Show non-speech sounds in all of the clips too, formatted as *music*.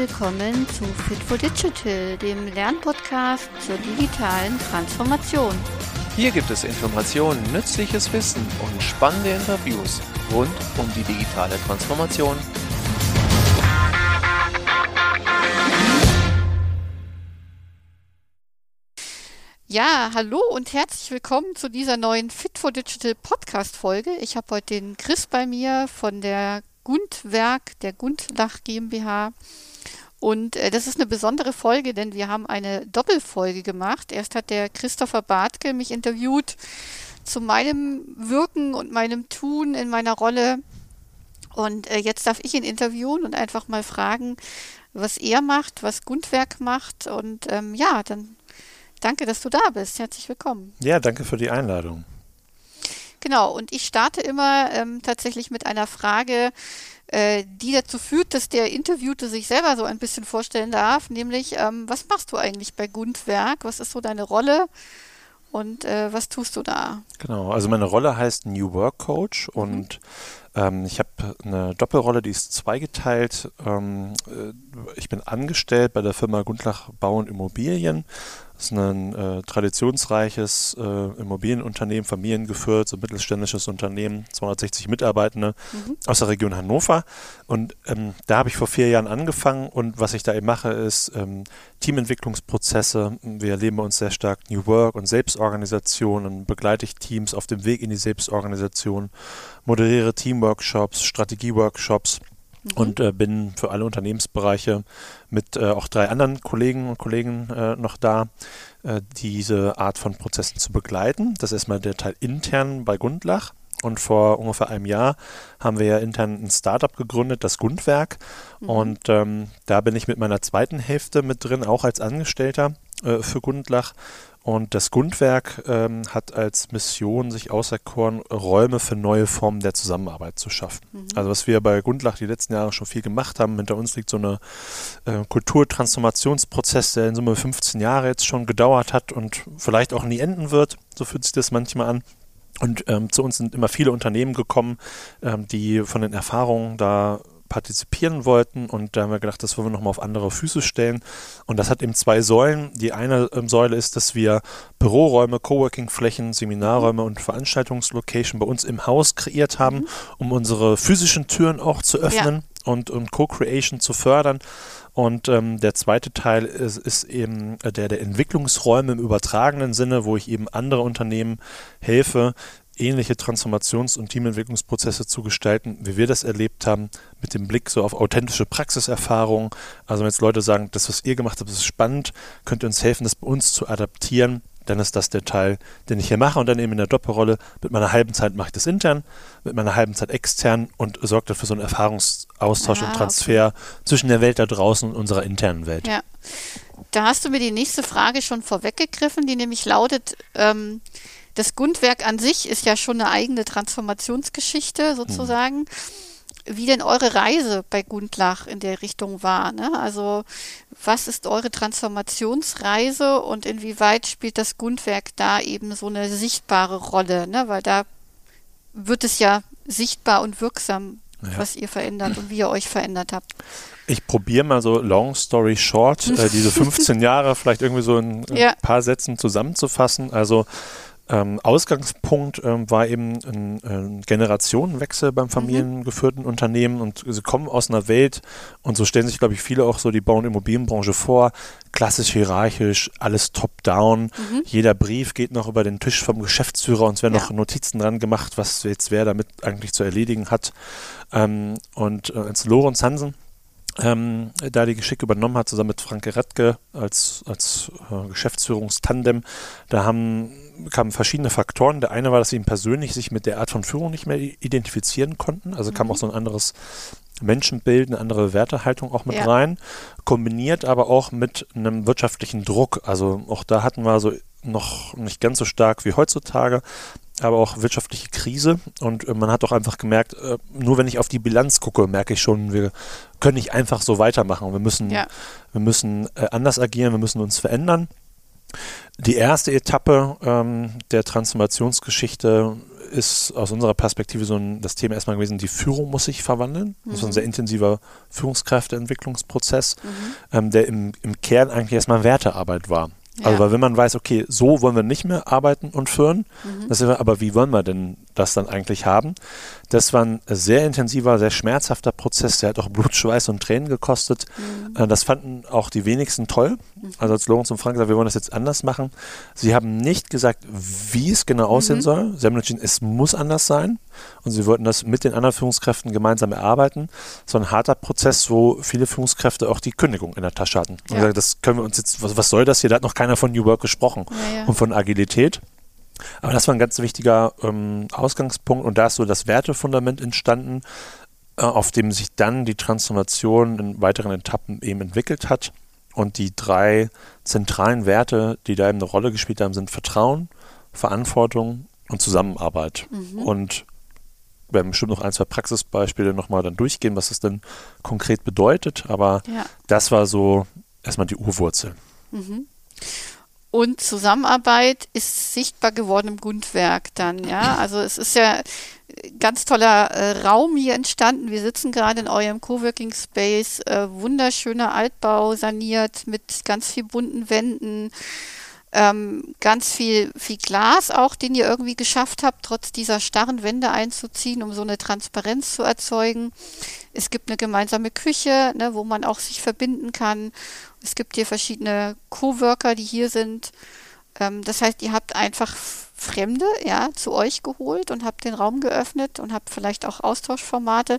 willkommen zu Fit for Digital, dem Lernpodcast zur digitalen Transformation. Hier gibt es Informationen, nützliches Wissen und spannende Interviews rund um die digitale Transformation. Ja, hallo und herzlich willkommen zu dieser neuen Fit for Digital Podcast Folge. Ich habe heute den Chris bei mir von der Gundwerk, der Gundlach GmbH. Und äh, das ist eine besondere Folge, denn wir haben eine Doppelfolge gemacht. Erst hat der Christopher Bartke mich interviewt zu meinem Wirken und meinem Tun in meiner Rolle. Und äh, jetzt darf ich ihn interviewen und einfach mal fragen, was er macht, was Gundwerk macht. Und ähm, ja, dann Danke, dass du da bist. Herzlich willkommen. Ja, danke für die Einladung. Genau, und ich starte immer ähm, tatsächlich mit einer Frage, äh, die dazu führt, dass der Interviewte sich selber so ein bisschen vorstellen darf, nämlich, ähm, was machst du eigentlich bei Gundwerk? Was ist so deine Rolle? Und äh, was tust du da? Genau, also meine Rolle heißt New Work Coach und mhm. ähm, ich habe eine Doppelrolle, die ist zweigeteilt. Ähm, äh, ich bin angestellt bei der Firma Gundlach Bau und Immobilien ist ein äh, traditionsreiches äh, Immobilienunternehmen, familiengeführt, so ein mittelständisches Unternehmen, 260 Mitarbeitende mhm. aus der Region Hannover. Und ähm, da habe ich vor vier Jahren angefangen und was ich da eben mache, ist ähm, Teamentwicklungsprozesse. Wir erleben bei uns sehr stark New Work und Selbstorganisation und begleite ich Teams auf dem Weg in die Selbstorganisation, moderiere Teamworkshops, Strategieworkshops Mhm. und äh, bin für alle Unternehmensbereiche mit äh, auch drei anderen Kollegen und Kollegen äh, noch da, äh, diese Art von Prozessen zu begleiten. Das ist erstmal der Teil intern bei Gundlach. Und vor ungefähr einem Jahr haben wir ja intern ein Startup gegründet, das Gundwerk. Mhm. Und ähm, da bin ich mit meiner zweiten Hälfte mit drin, auch als Angestellter äh, für Gundlach und das Gundwerk ähm, hat als Mission sich auserkoren, Räume für neue Formen der Zusammenarbeit zu schaffen. Mhm. Also was wir bei Gundlach die letzten Jahre schon viel gemacht haben, hinter uns liegt so ein äh, Kulturtransformationsprozess, der in Summe 15 Jahre jetzt schon gedauert hat und vielleicht auch nie enden wird. So fühlt sich das manchmal an. Und ähm, zu uns sind immer viele Unternehmen gekommen, ähm, die von den Erfahrungen da partizipieren wollten und da haben wir gedacht, das wollen wir nochmal auf andere Füße stellen. Und das hat eben zwei Säulen. Die eine ähm, Säule ist, dass wir Büroräume, Coworking-Flächen, Seminarräume und Veranstaltungslocation bei uns im Haus kreiert haben, mhm. um unsere physischen Türen auch zu öffnen ja. und, und Co-Creation zu fördern. Und ähm, der zweite Teil ist, ist eben der der Entwicklungsräume im übertragenen Sinne, wo ich eben andere Unternehmen helfe, ähnliche Transformations- und Teamentwicklungsprozesse zu gestalten, wie wir das erlebt haben, mit dem Blick so auf authentische Praxiserfahrungen. Also wenn jetzt Leute sagen, das, was ihr gemacht habt, ist spannend, könnt ihr uns helfen, das bei uns zu adaptieren, dann ist das der Teil, den ich hier mache und dann eben in der Doppelrolle. Mit meiner halben Zeit mache ich das intern, mit meiner halben Zeit extern und sorge dafür so einen Erfahrungsaustausch ah, und Transfer okay. zwischen der Welt da draußen und unserer internen Welt. Ja. Da hast du mir die nächste Frage schon vorweggegriffen, die nämlich lautet, ähm, das Gundwerk an sich ist ja schon eine eigene Transformationsgeschichte sozusagen. Mhm. Wie denn eure Reise bei Gundlach in der Richtung war? Ne? Also was ist eure Transformationsreise und inwieweit spielt das Gundwerk da eben so eine sichtbare Rolle? Ne? Weil da wird es ja sichtbar und wirksam, ja. was ihr verändert und wie ihr euch verändert habt. Ich probiere mal so long story short, äh, diese *laughs* 15 Jahre vielleicht irgendwie so in ein ja. paar Sätzen zusammenzufassen. Also ähm, Ausgangspunkt ähm, war eben ein, ein, Generationenwechsel beim mhm. familiengeführten Unternehmen und sie kommen aus einer Welt und so stellen sich, glaube ich, viele auch so die Bau- und Immobilienbranche vor, klassisch hierarchisch, alles top-down, mhm. jeder Brief geht noch über den Tisch vom Geschäftsführer und es werden ja. noch Notizen dran gemacht, was jetzt wer damit eigentlich zu erledigen hat. Ähm, und äh, als Lorenz Hansen ähm, da die Geschick übernommen hat, zusammen mit Franke Rettke als, als äh, Geschäftsführungstandem. Da haben, kamen verschiedene Faktoren. Der eine war, dass sie ihn persönlich sich mit der Art von Führung nicht mehr identifizieren konnten. Also mhm. kam auch so ein anderes Menschenbild, eine andere Wertehaltung auch mit ja. rein, kombiniert aber auch mit einem wirtschaftlichen Druck. Also auch da hatten wir so noch nicht ganz so stark wie heutzutage, aber auch wirtschaftliche Krise. Und äh, man hat auch einfach gemerkt, äh, nur wenn ich auf die Bilanz gucke, merke ich schon, wir können nicht einfach so weitermachen. Wir müssen, ja. wir müssen äh, anders agieren, wir müssen uns verändern. Die erste Etappe ähm, der Transformationsgeschichte ist aus unserer Perspektive so ein, das Thema erstmal gewesen, die Führung muss sich verwandeln. Das ist ein Mhm. sehr intensiver Führungskräfteentwicklungsprozess, ähm, der im, im Kern eigentlich erstmal Wertearbeit war. Also Ja. weil wenn man weiß, okay, so wollen wir nicht mehr arbeiten und führen, Mhm. das aber wie wollen wir denn das dann eigentlich haben? Das war ein sehr intensiver, sehr schmerzhafter Prozess, der hat auch Blut, Schweiß und Tränen gekostet. Mhm. Äh, Das fanden auch die wenigsten toll. Also als Lorenz und Frank gesagt, wir wollen das jetzt anders machen. Sie haben nicht gesagt, wie es genau aussehen Mhm. soll. Sie haben entschieden, es muss anders sein. Und sie wollten das mit den anderen Führungskräften gemeinsam erarbeiten. So ein harter Prozess, wo viele Führungskräfte auch die Kündigung in der Tasche hatten. Und Ja. gesagt, das können wir uns jetzt, was, was soll das hier? Da hat noch keiner von New Work gesprochen Ja, ja. und von Agilität. Aber das war ein ganz wichtiger ähm, Ausgangspunkt und da ist so das Wertefundament entstanden, äh, auf dem sich dann die Transformation in weiteren Etappen eben entwickelt hat. Und die drei zentralen Werte, die da eben eine Rolle gespielt haben, sind Vertrauen, Verantwortung und Zusammenarbeit. Und wir werden bestimmt noch ein, zwei Praxisbeispiele nochmal dann durchgehen, was das denn konkret bedeutet. Aber Ja. das war so erstmal die Urwurzel. Und Zusammenarbeit ist sichtbar geworden im Gundwerk dann, ja. Also es ist ja ganz toller äh, Raum hier entstanden. Wir sitzen gerade in eurem Coworking Space, äh, wunderschöner Altbau saniert mit ganz viel bunten Wänden, ähm, ganz viel, viel Glas auch, den ihr irgendwie geschafft habt, trotz dieser starren Wände einzuziehen, um so eine Transparenz zu erzeugen. Es gibt eine gemeinsame Küche, ne, wo man auch sich verbinden kann. Es gibt hier verschiedene Coworker, die hier sind. Ähm, das heißt, ihr habt einfach Fremde ja, zu euch geholt und habt den Raum geöffnet und habt vielleicht auch Austauschformate.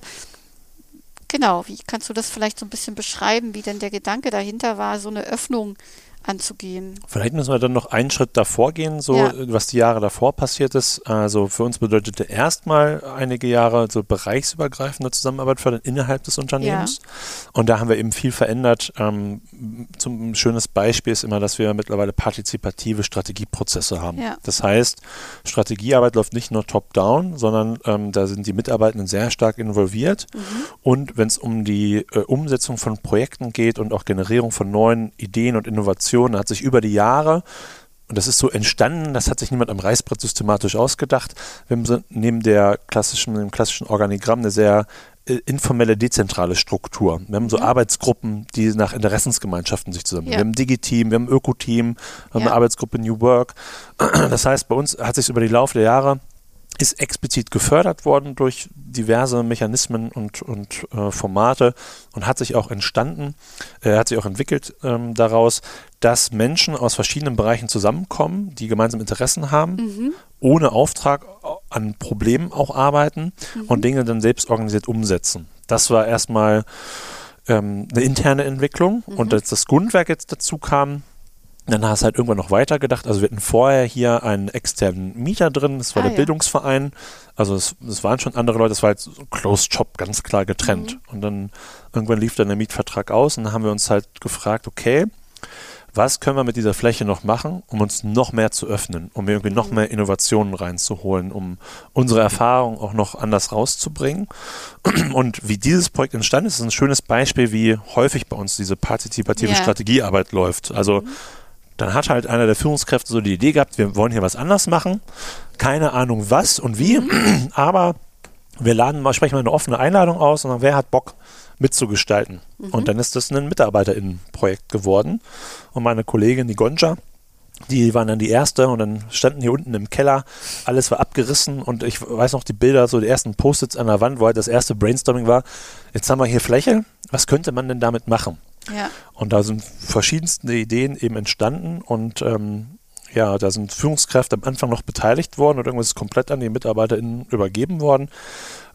Genau, wie kannst du das vielleicht so ein bisschen beschreiben, wie denn der Gedanke dahinter war, so eine Öffnung anzugehen? Vielleicht müssen wir dann noch einen Schritt davor gehen, so Ja. was die Jahre davor passiert ist. Also für uns bedeutete erstmal einige Jahre so bereichsübergreifende Zusammenarbeit fördern innerhalb des Unternehmens. Und da haben wir eben viel verändert. Ähm, zum ein schönes Beispiel ist immer, dass wir mittlerweile partizipative Strategieprozesse haben. Ja. Das heißt, Strategiearbeit läuft nicht nur top-down, sondern ähm, da sind die Mitarbeitenden sehr stark involviert. Und wenn es um die äh, Umsetzung von Projekten geht und auch Generierung von neuen Ideen und Innovationen, hat sich über die Jahre und das ist so entstanden, das hat sich niemand am Reißbrett systematisch ausgedacht. Wir haben neben der klassischen, dem klassischen Organigramm eine sehr äh, informelle, dezentrale Struktur. Wir haben so Arbeitsgruppen, die nach Interessensgemeinschaften sich zusammen. Ja. Wir haben ein Digi-Team, wir haben ein Öko-Team, wir haben Ja. eine Arbeitsgruppe New Work. Das heißt, bei uns hat sich über die Laufe der Jahre ist explizit gefördert worden durch diverse Mechanismen und, und äh, Formate und hat sich auch entstanden, äh, hat sich auch entwickelt ähm, daraus, dass Menschen aus verschiedenen Bereichen zusammenkommen, die gemeinsam Interessen haben, ohne Auftrag an Problemen auch arbeiten und Dinge dann selbst organisiert umsetzen. Das war erstmal ähm, eine interne Entwicklung und als das Grundwerk jetzt dazu kam, dann hast du halt irgendwann noch weiter gedacht. Also wir hatten vorher hier einen externen Mieter drin, das war Ah, der ja. Bildungsverein. Also es, es waren schon andere Leute, das war jetzt so Closed Shop, ganz klar getrennt. Und dann irgendwann lief dann der Mietvertrag aus und dann haben wir uns halt gefragt, okay, was können wir mit dieser Fläche noch machen, um uns noch mehr zu öffnen, um irgendwie noch mehr Innovationen reinzuholen, um unsere Erfahrung auch noch anders rauszubringen. Und wie dieses Projekt entstanden ist, ist ein schönes Beispiel, wie häufig bei uns diese partizipative Ja. Strategiearbeit läuft. Also dann hat halt einer der Führungskräfte so die Idee gehabt, wir wollen hier was anders machen. Keine Ahnung was und wie, *clears throat* aber wir laden mal, sprechen mal eine offene Einladung aus und dann, wer hat Bock mitzugestalten? Und dann ist das ein MitarbeiterInnenprojekt geworden. Und meine Kollegin, die Gonja, die waren dann die erste und dann standen hier unten im Keller, alles war abgerissen und ich weiß noch die Bilder, so die ersten Post-its an der Wand, wo halt das erste Brainstorming war, jetzt haben wir hier Fläche, was könnte man denn damit machen? Und da sind verschiedenste Ideen eben entstanden und ähm, ja, da sind Führungskräfte am Anfang noch beteiligt worden und irgendwas ist komplett an die MitarbeiterInnen übergeben worden.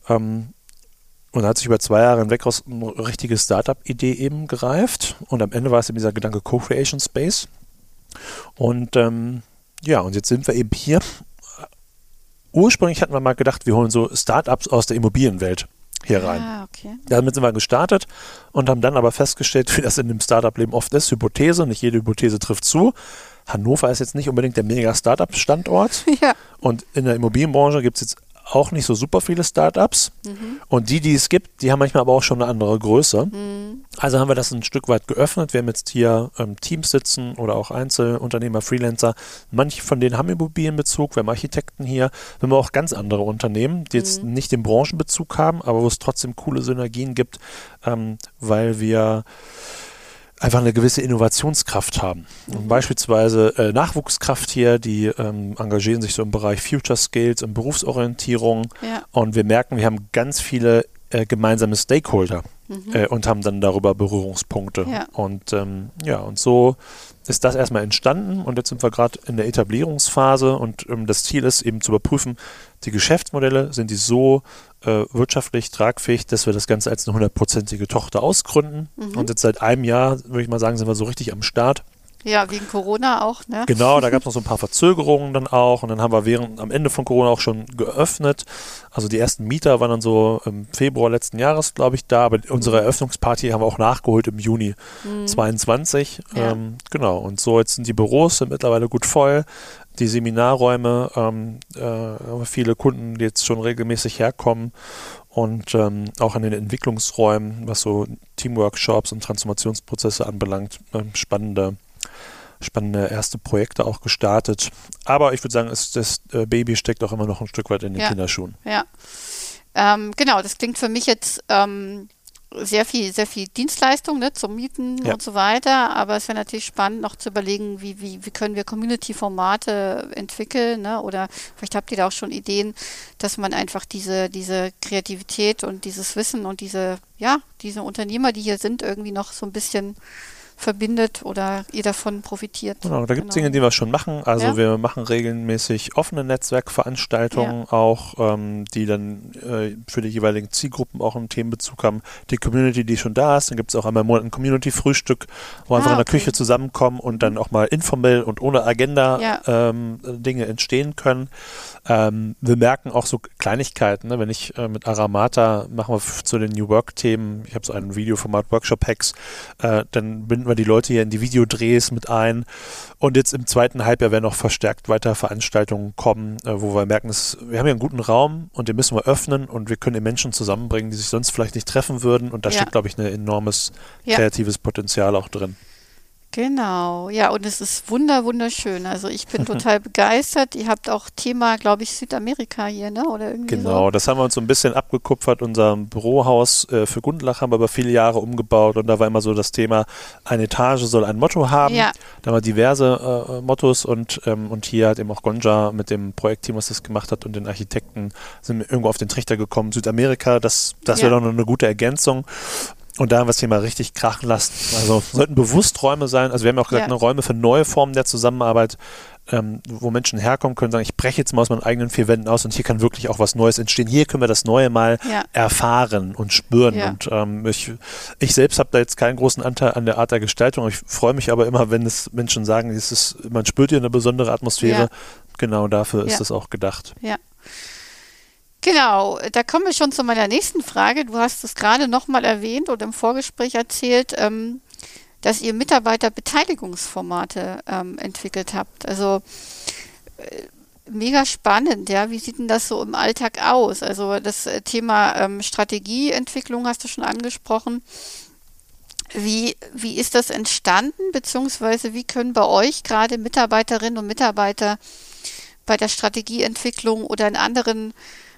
Ähm, und hat sich über zwei Jahre hinweg aus eine richtige Startup-Idee eben gereift. Und am Ende war es eben dieser Gedanke Co-Creation Space. Und ähm, ja, und jetzt sind wir eben hier. Ursprünglich hatten wir mal gedacht, wir holen so Startups aus der Immobilienwelt hier rein. Ah, okay. Damit sind wir gestartet und haben dann aber festgestellt, *laughs* wie das in dem Startup-Leben oft ist, Hypothese, nicht jede Hypothese trifft zu. Hannover ist jetzt nicht unbedingt der mega Startup-Standort *laughs* Ja, und in der Immobilienbranche gibt es jetzt auch nicht so super viele Startups. Mhm. Und die, die es gibt, die haben manchmal aber auch schon eine andere Größe. Mhm. Also haben wir das ein Stück weit geöffnet. Wir haben jetzt hier ähm, Teams sitzen oder auch Einzelunternehmer, Freelancer. Manche von denen haben Immobilienbezug. Wir haben Architekten hier. Wir haben auch ganz andere Unternehmen, die jetzt mhm. nicht den Branchenbezug haben, aber wo es trotzdem coole Synergien gibt, ähm, weil wir einfach eine gewisse Innovationskraft haben. Mhm. Beispielsweise äh, Nachwuchskraft hier, die ähm, engagieren sich so im Bereich Future Skills und Berufsorientierung. Ja. Und wir merken, wir haben ganz viele äh, gemeinsame Stakeholder mhm. äh, und haben dann darüber Berührungspunkte. Ja. Und ähm, ja, und so ist das erstmal entstanden und jetzt sind wir gerade in der Etablierungsphase und ähm, das Ziel ist eben zu überprüfen, die Geschäftsmodelle, sind die so äh, wirtschaftlich tragfähig, dass wir das Ganze als eine hundertprozentige Tochter ausgründen. Mhm. Und jetzt seit einem Jahr, würde ich mal sagen, sind wir so richtig am Start. Ja, wegen Corona auch, ne? Genau, da gab es noch so ein paar Verzögerungen dann auch und dann haben wir während am Ende von Corona auch schon geöffnet. Also die ersten Mieter waren dann so im Februar letzten Jahres, glaube ich, da, aber unsere Eröffnungsparty haben wir auch nachgeholt im Juni mhm. 22. Ja. Ähm, genau, und so jetzt sind die Büros sind mittlerweile gut voll die Seminarräume, ähm, äh, viele Kunden, die jetzt schon regelmäßig herkommen und ähm, auch in den Entwicklungsräumen, was so Teamworkshops und Transformationsprozesse anbelangt, äh, spannende, spannende erste Projekte auch gestartet. Aber ich würde sagen, es, das äh, Baby steckt auch immer noch ein Stück weit in den ja. Kinderschuhen. Ja. Ähm, genau, das klingt für mich jetzt ähm, sehr viel, sehr viel Dienstleistung ne, zum Mieten ja. und so weiter. Aber es wäre natürlich spannend, noch zu überlegen, wie, wie, wie können wir Community-Formate entwickeln, ne? Oder vielleicht habt ihr da auch schon Ideen, dass man einfach diese, diese Kreativität und dieses Wissen und diese, ja, diese Unternehmer, die hier sind, irgendwie noch so ein bisschen verbindet oder ihr davon profitiert. Genau, da gibt es genau. Dinge, die wir schon machen. Also ja. wir machen regelmäßig offene Netzwerkveranstaltungen ja. auch, ähm, die dann äh, für die jeweiligen Zielgruppen auch einen Themenbezug haben. Die Community, die schon da ist, dann gibt es auch einmal im Monat ein Community-Frühstück, wo ah, einfach in der Küche zusammenkommen und dann auch mal informell und ohne Agenda ja. ähm, Dinge entstehen können. Ähm, wir merken auch so Kleinigkeiten, ne? wenn ich äh, mit Aramata machen wir zu den New Work-Themen, ich habe so ein Videoformat Workshop-Hacks, äh, dann binden wir die Leute hier in die Videodrehs mit ein und jetzt im zweiten Halbjahr werden noch verstärkt weiter Veranstaltungen kommen, äh, wo wir merken, dass wir haben hier einen guten Raum und den müssen wir öffnen und wir können die Menschen zusammenbringen, die sich sonst vielleicht nicht treffen würden und da ja. steckt, glaube ich, ein enormes ja. kreatives Potenzial auch drin. Genau, ja, und es ist wunder, wunderschön. Also ich bin *laughs* total begeistert. Ihr habt auch Thema, glaube ich, Südamerika hier, ne? Oder irgendwie genau, so. das haben wir uns so ein bisschen abgekupfert. Unser Bürohaus äh, für Gundlach haben wir über viele Jahre umgebaut und da war immer so das Thema, eine Etage soll ein Motto haben. Ja. Da haben wir diverse äh, Mottos und, ähm, und hier hat eben auch Gonja mit dem Projektteam, was das gemacht hat und den Architekten sind irgendwo auf den Trichter gekommen. Südamerika, das, das ja. wäre doch noch eine gute Ergänzung. Und da haben wir das Thema richtig krachen lassen. Also sollten bewusst Räume sein. Also wir haben auch gesagt, ja. eine Räume für neue Formen der Zusammenarbeit, ähm, wo Menschen herkommen können, sagen, ich breche jetzt mal aus meinen eigenen vier Wänden aus und hier kann wirklich auch was Neues entstehen. Hier können wir das Neue mal ja. erfahren und spüren. Ja. Und ähm, ich, ich selbst habe da jetzt keinen großen Anteil an der Art der Gestaltung. Ich freue mich aber immer, wenn es Menschen sagen, es ist, man spürt hier eine besondere Atmosphäre. Genau dafür ist es auch gedacht. Ja. Genau, da kommen wir schon zu meiner nächsten Frage. Du hast es gerade nochmal erwähnt und im Vorgespräch erzählt, ähm, dass ihr Mitarbeiterbeteiligungsformate ähm, entwickelt habt. Also äh, mega spannend, ja. Wie sieht denn das so im Alltag aus? Also das äh, Thema ähm, Strategieentwicklung hast du schon angesprochen. Wie, wie ist das entstanden, beziehungsweise wie können bei euch gerade Mitarbeiterinnen und Mitarbeiter bei der Strategieentwicklung oder in anderen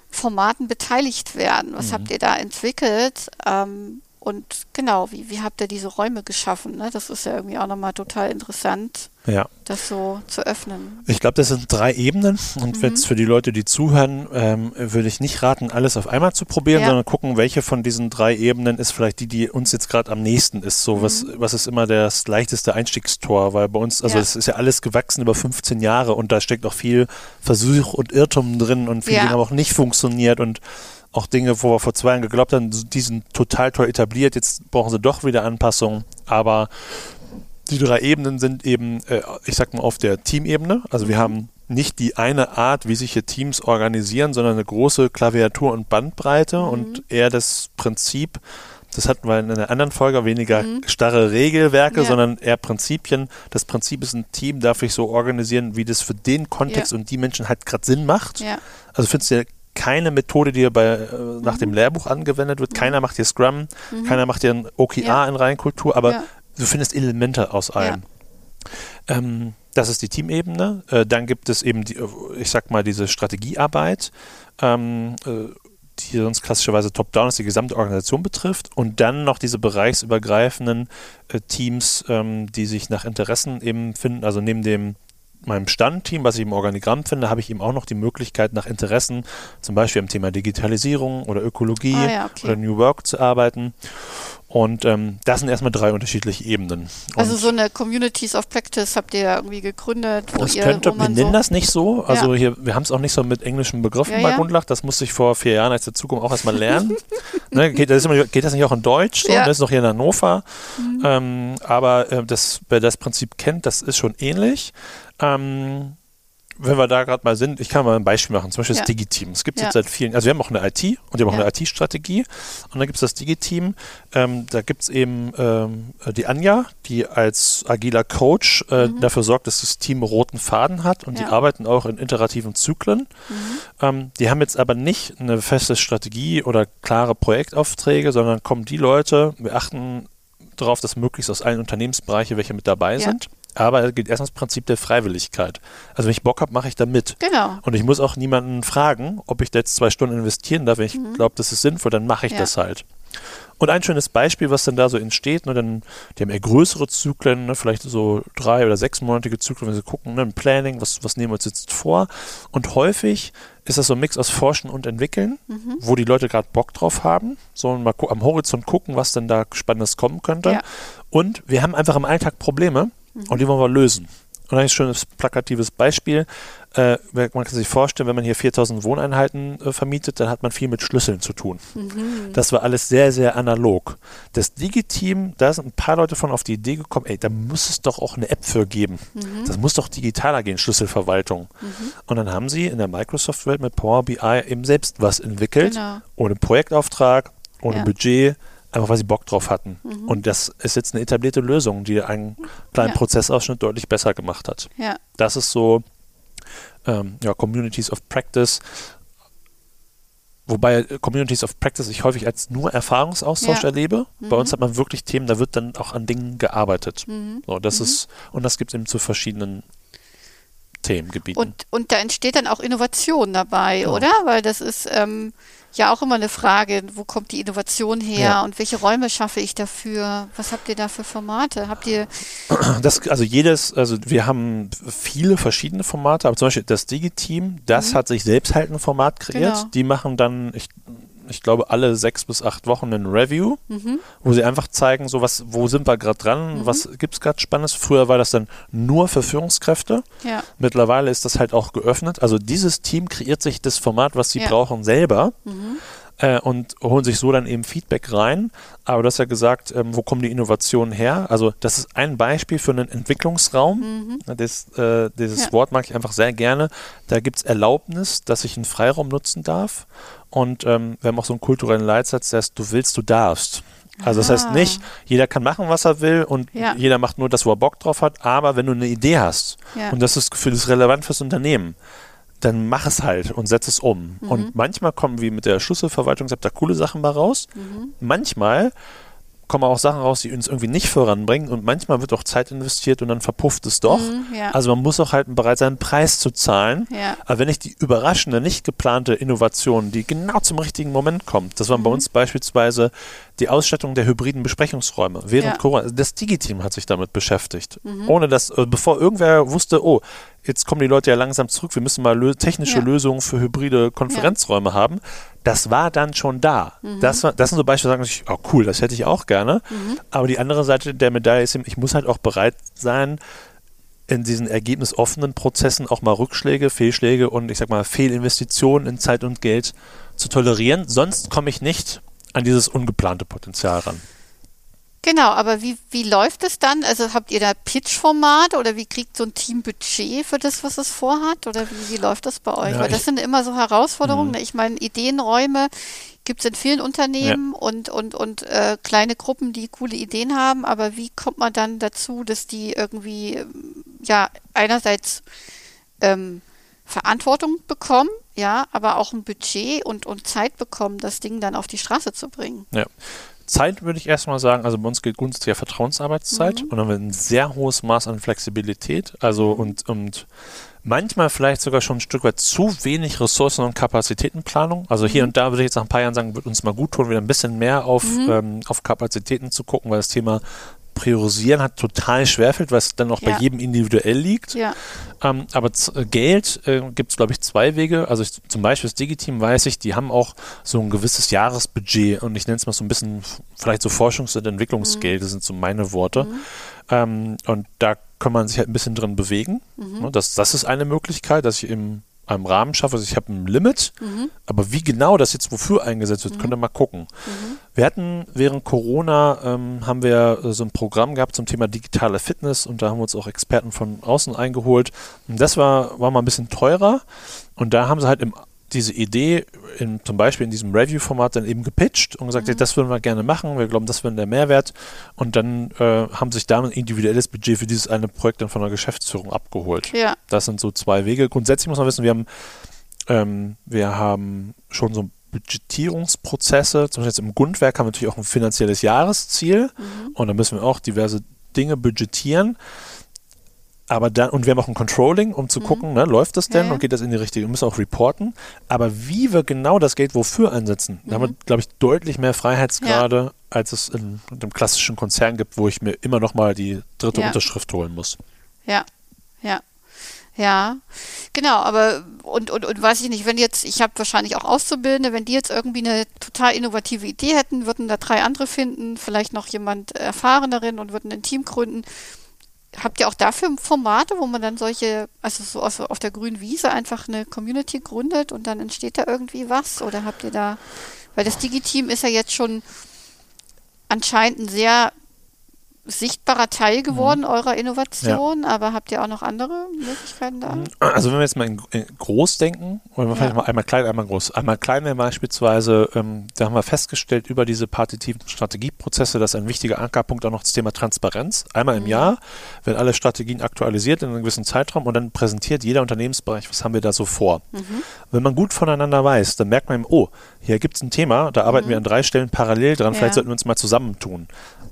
Formaten beteiligt werden. Was mhm. habt ihr da entwickelt? Ähm, und genau, wie, wie habt ihr diese Räume geschaffen? Ne? Das ist ja irgendwie auch nochmal total interessant, ja. das so zu öffnen. Ich glaube, das sind drei Ebenen. Und mhm. jetzt für die Leute, die zuhören, ähm, würde ich nicht raten, alles auf einmal zu probieren, ja. sondern gucken, welche von diesen drei Ebenen ist vielleicht die, die uns jetzt gerade am nächsten ist. So, mhm. was, was ist immer das leichteste Einstiegstor? Weil bei uns, also es ist ja alles gewachsen über 15 Jahre und da steckt auch viel Versuch und Irrtum drin und viele ja. Dinge haben auch nicht funktioniert und auch Dinge, wo wir vor zwei Jahren geglaubt haben, die sind total toll etabliert, jetzt brauchen sie doch wieder Anpassungen, aber die drei Ebenen sind eben, äh, ich sag mal, auf der Teamebene. Also wir haben nicht die eine Art, wie sich hier Teams organisieren, sondern eine große Klaviatur und Bandbreite mhm. und eher das Prinzip, das hatten wir in einer anderen Folge, weniger mhm. starre Regelwerke, ja. sondern eher Prinzipien. Das Prinzip ist, ein Team darf ich so organisieren, wie das für den Kontext ja. und die Menschen halt gerade Sinn macht. Ja. Also findest du keine Methode, die bei, äh, nach dem Lehrbuch angewendet wird. Keiner macht hier Scrum, keiner macht hier ein OKR Ja. in Reinkultur, aber Ja. du findest Elemente aus allem. Ähm, das ist die Teamebene. Äh, dann gibt es eben, die, äh, ich sag mal, diese Strategiearbeit, ähm, äh, die sonst klassischerweise top-down ist, die gesamte Organisation betrifft. Und dann noch diese bereichsübergreifenden äh, Teams, ähm, die sich nach Interessen eben finden. Also neben dem meinem Standteam, was ich im Organigramm finde, habe ich eben auch noch die Möglichkeit, nach Interessen, zum Beispiel am Thema Digitalisierung oder Ökologie Ah ja, okay. oder New Work zu arbeiten. Und ähm, das sind erstmal drei unterschiedliche Ebenen. Also Und so eine Communities of Practice habt ihr ja irgendwie gegründet, wo das ihr, könnte, wo wir man nennen so, das nicht so. Also Ja. hier, wir haben es auch nicht so mit englischen Begriffen Ja, bei ja. Grundlach. Das musste ich vor vier Jahren als dazukommen auch erstmal lernen. *laughs* ne, geht, das immer, geht das nicht auch in Deutsch? So? Ja. Mhm. Das ist noch hier in Hannover. Ähm, aber äh, das, wer das Prinzip kennt, das ist schon ähnlich. Ähm, wenn wir da gerade mal sind, ich kann mal ein Beispiel machen, zum Beispiel Ja. das Digi-Team. Es gibt Ja. jetzt seit vielen, also wir haben auch eine IT und wir haben auch Ja. eine IT-Strategie und dann gibt es das Digi-Team. Ähm, da gibt es eben ähm, die Anja, die als agiler Coach äh, dafür sorgt, dass das Team roten Faden hat und Mhm. Die arbeiten auch in iterativen Zyklen. Ähm, die haben jetzt aber nicht eine feste Strategie oder klare Projektaufträge, sondern kommen die Leute, wir achten darauf, dass möglichst aus allen Unternehmensbereichen welche mit dabei sind. Aber es geht erst ums Prinzip der Freiwilligkeit. Also wenn ich Bock habe, mache ich da mit. Genau. Und ich muss auch niemanden fragen, ob ich da jetzt zwei Stunden investieren darf. Wenn ich glaube, das ist sinnvoll, dann mache ich Mhm. Ja. das halt. Und ein schönes Beispiel, was dann da so entsteht, ne, dann, die haben eher größere Zyklen, ne, vielleicht so drei- oder sechsmonatige Zyklen, wenn sie gucken, ne, ein Planning, was, was nehmen wir uns jetzt vor. Und häufig ist das so ein Mix aus Forschen und Entwickeln, Mhm. wo die Leute gerade Bock drauf haben, so mal am Horizont gucken, was denn da Spannendes kommen könnte. Ja. Und wir haben einfach im Alltag Probleme und die wollen wir lösen. Und ein schönes plakatives Beispiel. Äh, man kann sich vorstellen, wenn man hier 4000 Wohneinheiten äh, vermietet, dann hat man viel mit Schlüsseln zu tun. Das war alles sehr, sehr analog. Das Digi-Team, da sind ein paar Leute von auf die Idee gekommen, ey, da muss es doch auch eine App für geben. Das muss doch digitaler gehen, Schlüsselverwaltung. Und dann haben sie in der Microsoft-Welt mit Power BI eben selbst was entwickelt, Genau. ohne Projektauftrag, ohne Ja. Budget, einfach weil sie Bock drauf hatten. Und das ist jetzt eine etablierte Lösung, die einen kleinen Ja. Prozessausschnitt deutlich besser gemacht hat. Ja. Das ist so ähm, ja, Communities of Practice. Wobei äh, Communities of Practice ich häufig als nur Erfahrungsaustausch Ja. erlebe. Bei uns hat man wirklich Themen, da wird dann auch an Dingen gearbeitet. Mhm. So, das ist, und das gibt es eben zu verschiedenen Themengebieten. Und, und da entsteht dann auch Innovation dabei, Ja. oder? Weil das ist ähm, ja auch immer eine Frage, wo kommt die Innovation her Ja. und welche Räume schaffe ich dafür? Was habt ihr da für Formate? Habt ihr, *clears throat* Das, also jedes, also wir haben viele verschiedene Formate, aber zum Beispiel das Digi-Team, das hat sich selbst halt ein Format kreiert. Mhm. Genau. Die machen dann, ich, ich glaube, alle sechs bis acht Wochen ein Review, Mhm. wo sie einfach zeigen, so was, wo sind wir gerade dran, was gibt es gerade Spannendes. Früher war das dann nur für Führungskräfte. ja, Mittlerweile ist das halt auch geöffnet. Also dieses Team kreiert sich das Format, was sie Ja. brauchen, selber Mhm. äh, und holen sich so dann eben Feedback rein. Aber du hast ja gesagt, ähm, wo kommen die Innovationen her? Also das ist ein Beispiel für einen Entwicklungsraum. Das, äh, dieses Mhm. Ja. Wort mag ich einfach sehr gerne. Da gibt es Erlaubnis, dass ich einen Freiraum nutzen darf. Und ähm, wir haben auch so einen kulturellen Leitsatz, der heißt, du willst, du darfst. Also das heißt Ah. nicht, jeder kann machen, was er will und Ja. jeder macht nur das, wo er Bock drauf hat. Aber wenn du eine Idee hast Ja. und das ist für das relevant fürs Unternehmen, dann mach es halt und setz es um. Mhm. Und manchmal kommen wie mit der Schlüsselverwaltung da coole Sachen mal raus. Mhm. Manchmal kommen auch Sachen raus, die uns irgendwie nicht voranbringen und manchmal wird auch Zeit investiert und dann verpufft es doch. Mhm, ja. Also man muss auch halt bereit sein, einen Preis zu zahlen. Ja. Aber wenn ich die überraschende, nicht geplante Innovation, die genau zum richtigen Moment kommt, das war Mhm. bei uns beispielsweise die Ausstattung der hybriden Besprechungsräume während Ja. Mhm. Corona. Das Digi-Team hat sich damit beschäftigt. Ohne dass, äh, bevor irgendwer wusste, oh, jetzt kommen die Leute ja langsam zurück, wir müssen mal lö technische Ja. Lösungen für hybride Konferenzräume haben. Das war dann schon da. Mhm. Das, war, das sind so Beispiele, da sage ich, oh cool, das hätte ich auch gerne. Mhm. Aber die andere Seite der Medaille ist eben, ich muss halt auch bereit sein, in diesen ergebnisoffenen Prozessen auch mal Rückschläge, Fehlschläge und ich sag mal Fehlinvestitionen in Zeit und Geld zu tolerieren. Sonst komme ich nicht an dieses ungeplante Potenzial ran. Genau, aber wie, wie läuft es dann? Also habt ihr da Pitch-Formate oder wie kriegt so ein Team Budget für das, was es vorhat? Oder wie, wie läuft das bei euch? Ja, Weil das sind immer so Herausforderungen. Ne? Ich meine, Ideenräume gibt es in vielen Unternehmen und, und, und äh, kleine Gruppen, die coole Ideen haben, aber wie kommt man dann dazu, dass die irgendwie, ja, einerseits ähm, Verantwortung bekommen, ja, aber auch ein Budget und, und Zeit bekommen, das Ding dann auf die Straße zu bringen. Ja. Zeit würde ich erstmal sagen, also bei uns gilt grundsätzlich Vertrauensarbeitszeit Mhm. und dann haben wir ein sehr hohes Maß an Flexibilität. Also und, und manchmal vielleicht sogar schon ein Stück weit zu wenig Ressourcen und Kapazitätenplanung. Also hier Mhm. und da würde ich jetzt nach ein paar Jahren sagen, wird uns mal gut tun, wieder ein bisschen mehr auf, Mhm. ähm, auf Kapazitäten zu gucken, weil das Thema Priorisieren hat total schwerfällt, weil es dann auch Ja. bei jedem individuell liegt. Ja, Ähm, aber äh, Geld äh, gibt es, glaube ich, zwei Wege. Also ich, zum Beispiel das Digiteam weiß ich, die haben auch so ein gewisses Jahresbudget und ich nenne es mal so ein bisschen vielleicht so Forschungs- und Entwicklungsgeld, das sind so meine Worte. Ähm, und da kann man sich halt ein bisschen drin bewegen. Ne, Das, das ist eine Möglichkeit, dass ich im einem Rahmen schaffe. Also ich habe ein Limit, aber wie genau das jetzt wofür eingesetzt wird, könnt ihr mal gucken. Wir hatten während Corona ähm, haben wir äh, so ein Programm gehabt zum Thema digitale Fitness und da haben wir uns auch Experten von außen eingeholt. Und das war, war mal ein bisschen teurer und da haben sie halt im, diese Idee in, zum Beispiel in diesem Review-Format dann eben gepitcht und gesagt, ja, das würden wir gerne machen, wir glauben, das wäre der Mehrwert und dann äh, haben sich da ein individuelles Budget für dieses eine Projekt dann von der Geschäftsführung abgeholt. ja, Das sind so zwei Wege. Grundsätzlich muss man wissen, wir haben, ähm, wir haben schon so Budgetierungsprozesse. Zum Beispiel jetzt im Grundwerk haben wir natürlich auch ein finanzielles Jahresziel und da müssen wir auch diverse Dinge budgetieren. Aber dann, und wir haben auch ein Controlling, um zu gucken, ne, läuft das denn Ja, ja. und geht das in die richtige, wir müssen auch reporten. Aber wie wir genau das Geld wofür einsetzen, da haben wir, glaube ich, deutlich mehr Freiheitsgrade, als es in, in einem klassischen Konzern gibt, wo ich mir immer noch mal die dritte Ja. Unterschrift holen muss. ja, ja. Ja, genau, aber und, und, und weiß ich nicht, wenn jetzt, ich habe wahrscheinlich auch Auszubildende, wenn die jetzt irgendwie eine total innovative Idee hätten, würden da drei andere finden, vielleicht noch jemand Erfahreneren und würden ein Team gründen. Habt ihr auch dafür Formate, wo man dann solche, also so auf, auf der grünen Wiese einfach eine Community gründet und dann entsteht da irgendwie was? Oder habt ihr da, weil das Digi-Team ist ja jetzt schon anscheinend ein sehr sichtbarer Teil geworden eurer Innovation, aber habt ihr auch noch andere Möglichkeiten da? Also wenn wir jetzt mal in, in groß denken, wir Ja. vielleicht mal einmal klein, einmal groß. Einmal klein wäre beispielsweise, ähm, da haben wir festgestellt über diese partitiven Strategieprozesse, dass ein wichtiger Ankerpunkt auch noch das Thema Transparenz. Einmal im Jahr werden alle Strategien aktualisiert in einem gewissen Zeitraum und dann präsentiert jeder Unternehmensbereich, was haben wir da so vor. Wenn man gut voneinander weiß, dann merkt man, eben, oh, hier gibt es ein Thema, da arbeiten wir an drei Stellen parallel dran, Ja. vielleicht sollten wir uns mal zusammentun.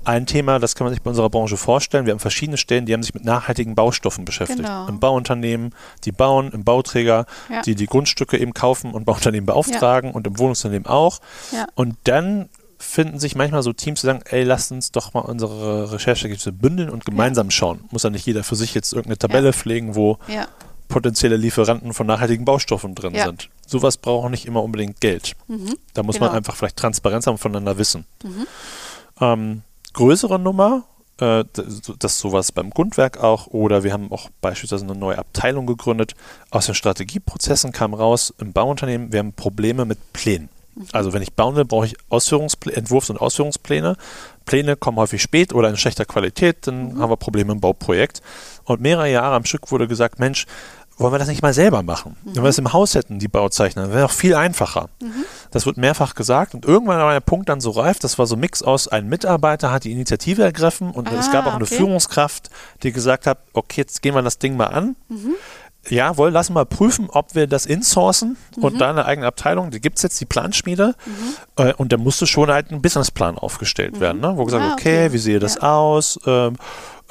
Ein Thema, das kann man sich bei unserer Branche vorstellen. Wir haben verschiedene Stellen, die haben sich mit nachhaltigen Baustoffen beschäftigt. Genau. Im Bauunternehmen, die bauen, im Bauträger, Ja. die die Grundstücke eben kaufen und Bauunternehmen beauftragen und im Wohnungsunternehmen auch. Ja. Und dann finden sich manchmal so Teams, die sagen, ey, lasst uns doch mal unsere Rechercheergebnisse bündeln und gemeinsam schauen. Muss ja nicht jeder für sich jetzt irgendeine Tabelle pflegen, wo Ja, potenzielle Lieferanten von nachhaltigen Baustoffen drin Ja. sind. Sowas braucht nicht immer unbedingt Geld. Da muss man Genau. einfach vielleicht Transparenz haben, voneinander wissen. Ähm, größere Nummer, äh, d- das ist sowas beim Grundwerk auch, oder wir haben auch beispielsweise eine neue Abteilung gegründet. Aus den Strategieprozessen kam raus, im Bauunternehmen, wir haben Probleme mit Plänen. Also wenn ich bauen will, brauche ich Ausführungspl Entwurfs- und Ausführungspläne. Pläne kommen häufig spät oder in schlechter Qualität, dann haben wir Probleme im Bauprojekt. Und mehrere Jahre am Stück wurde gesagt, Mensch, wollen wir das nicht mal selber machen? Wenn wir das im Haus hätten, die Bauzeichner, wäre doch viel einfacher. Das wird mehrfach gesagt und irgendwann war der Punkt dann so reif, das war so ein Mix aus, ein Mitarbeiter hat die Initiative ergriffen und es Ah, gab auch eine okay. Führungskraft, die gesagt hat, okay, jetzt gehen wir das Ding mal an. Jawohl, lassen wir prüfen, ob wir das insourcen und da eine eigene Abteilung, die gibt es jetzt, die Planschmiede. Äh, und da musste schon halt ein Businessplan aufgestellt werden, ne? wo gesagt Ah, okay. okay. wie sehe das aus ähm, äh,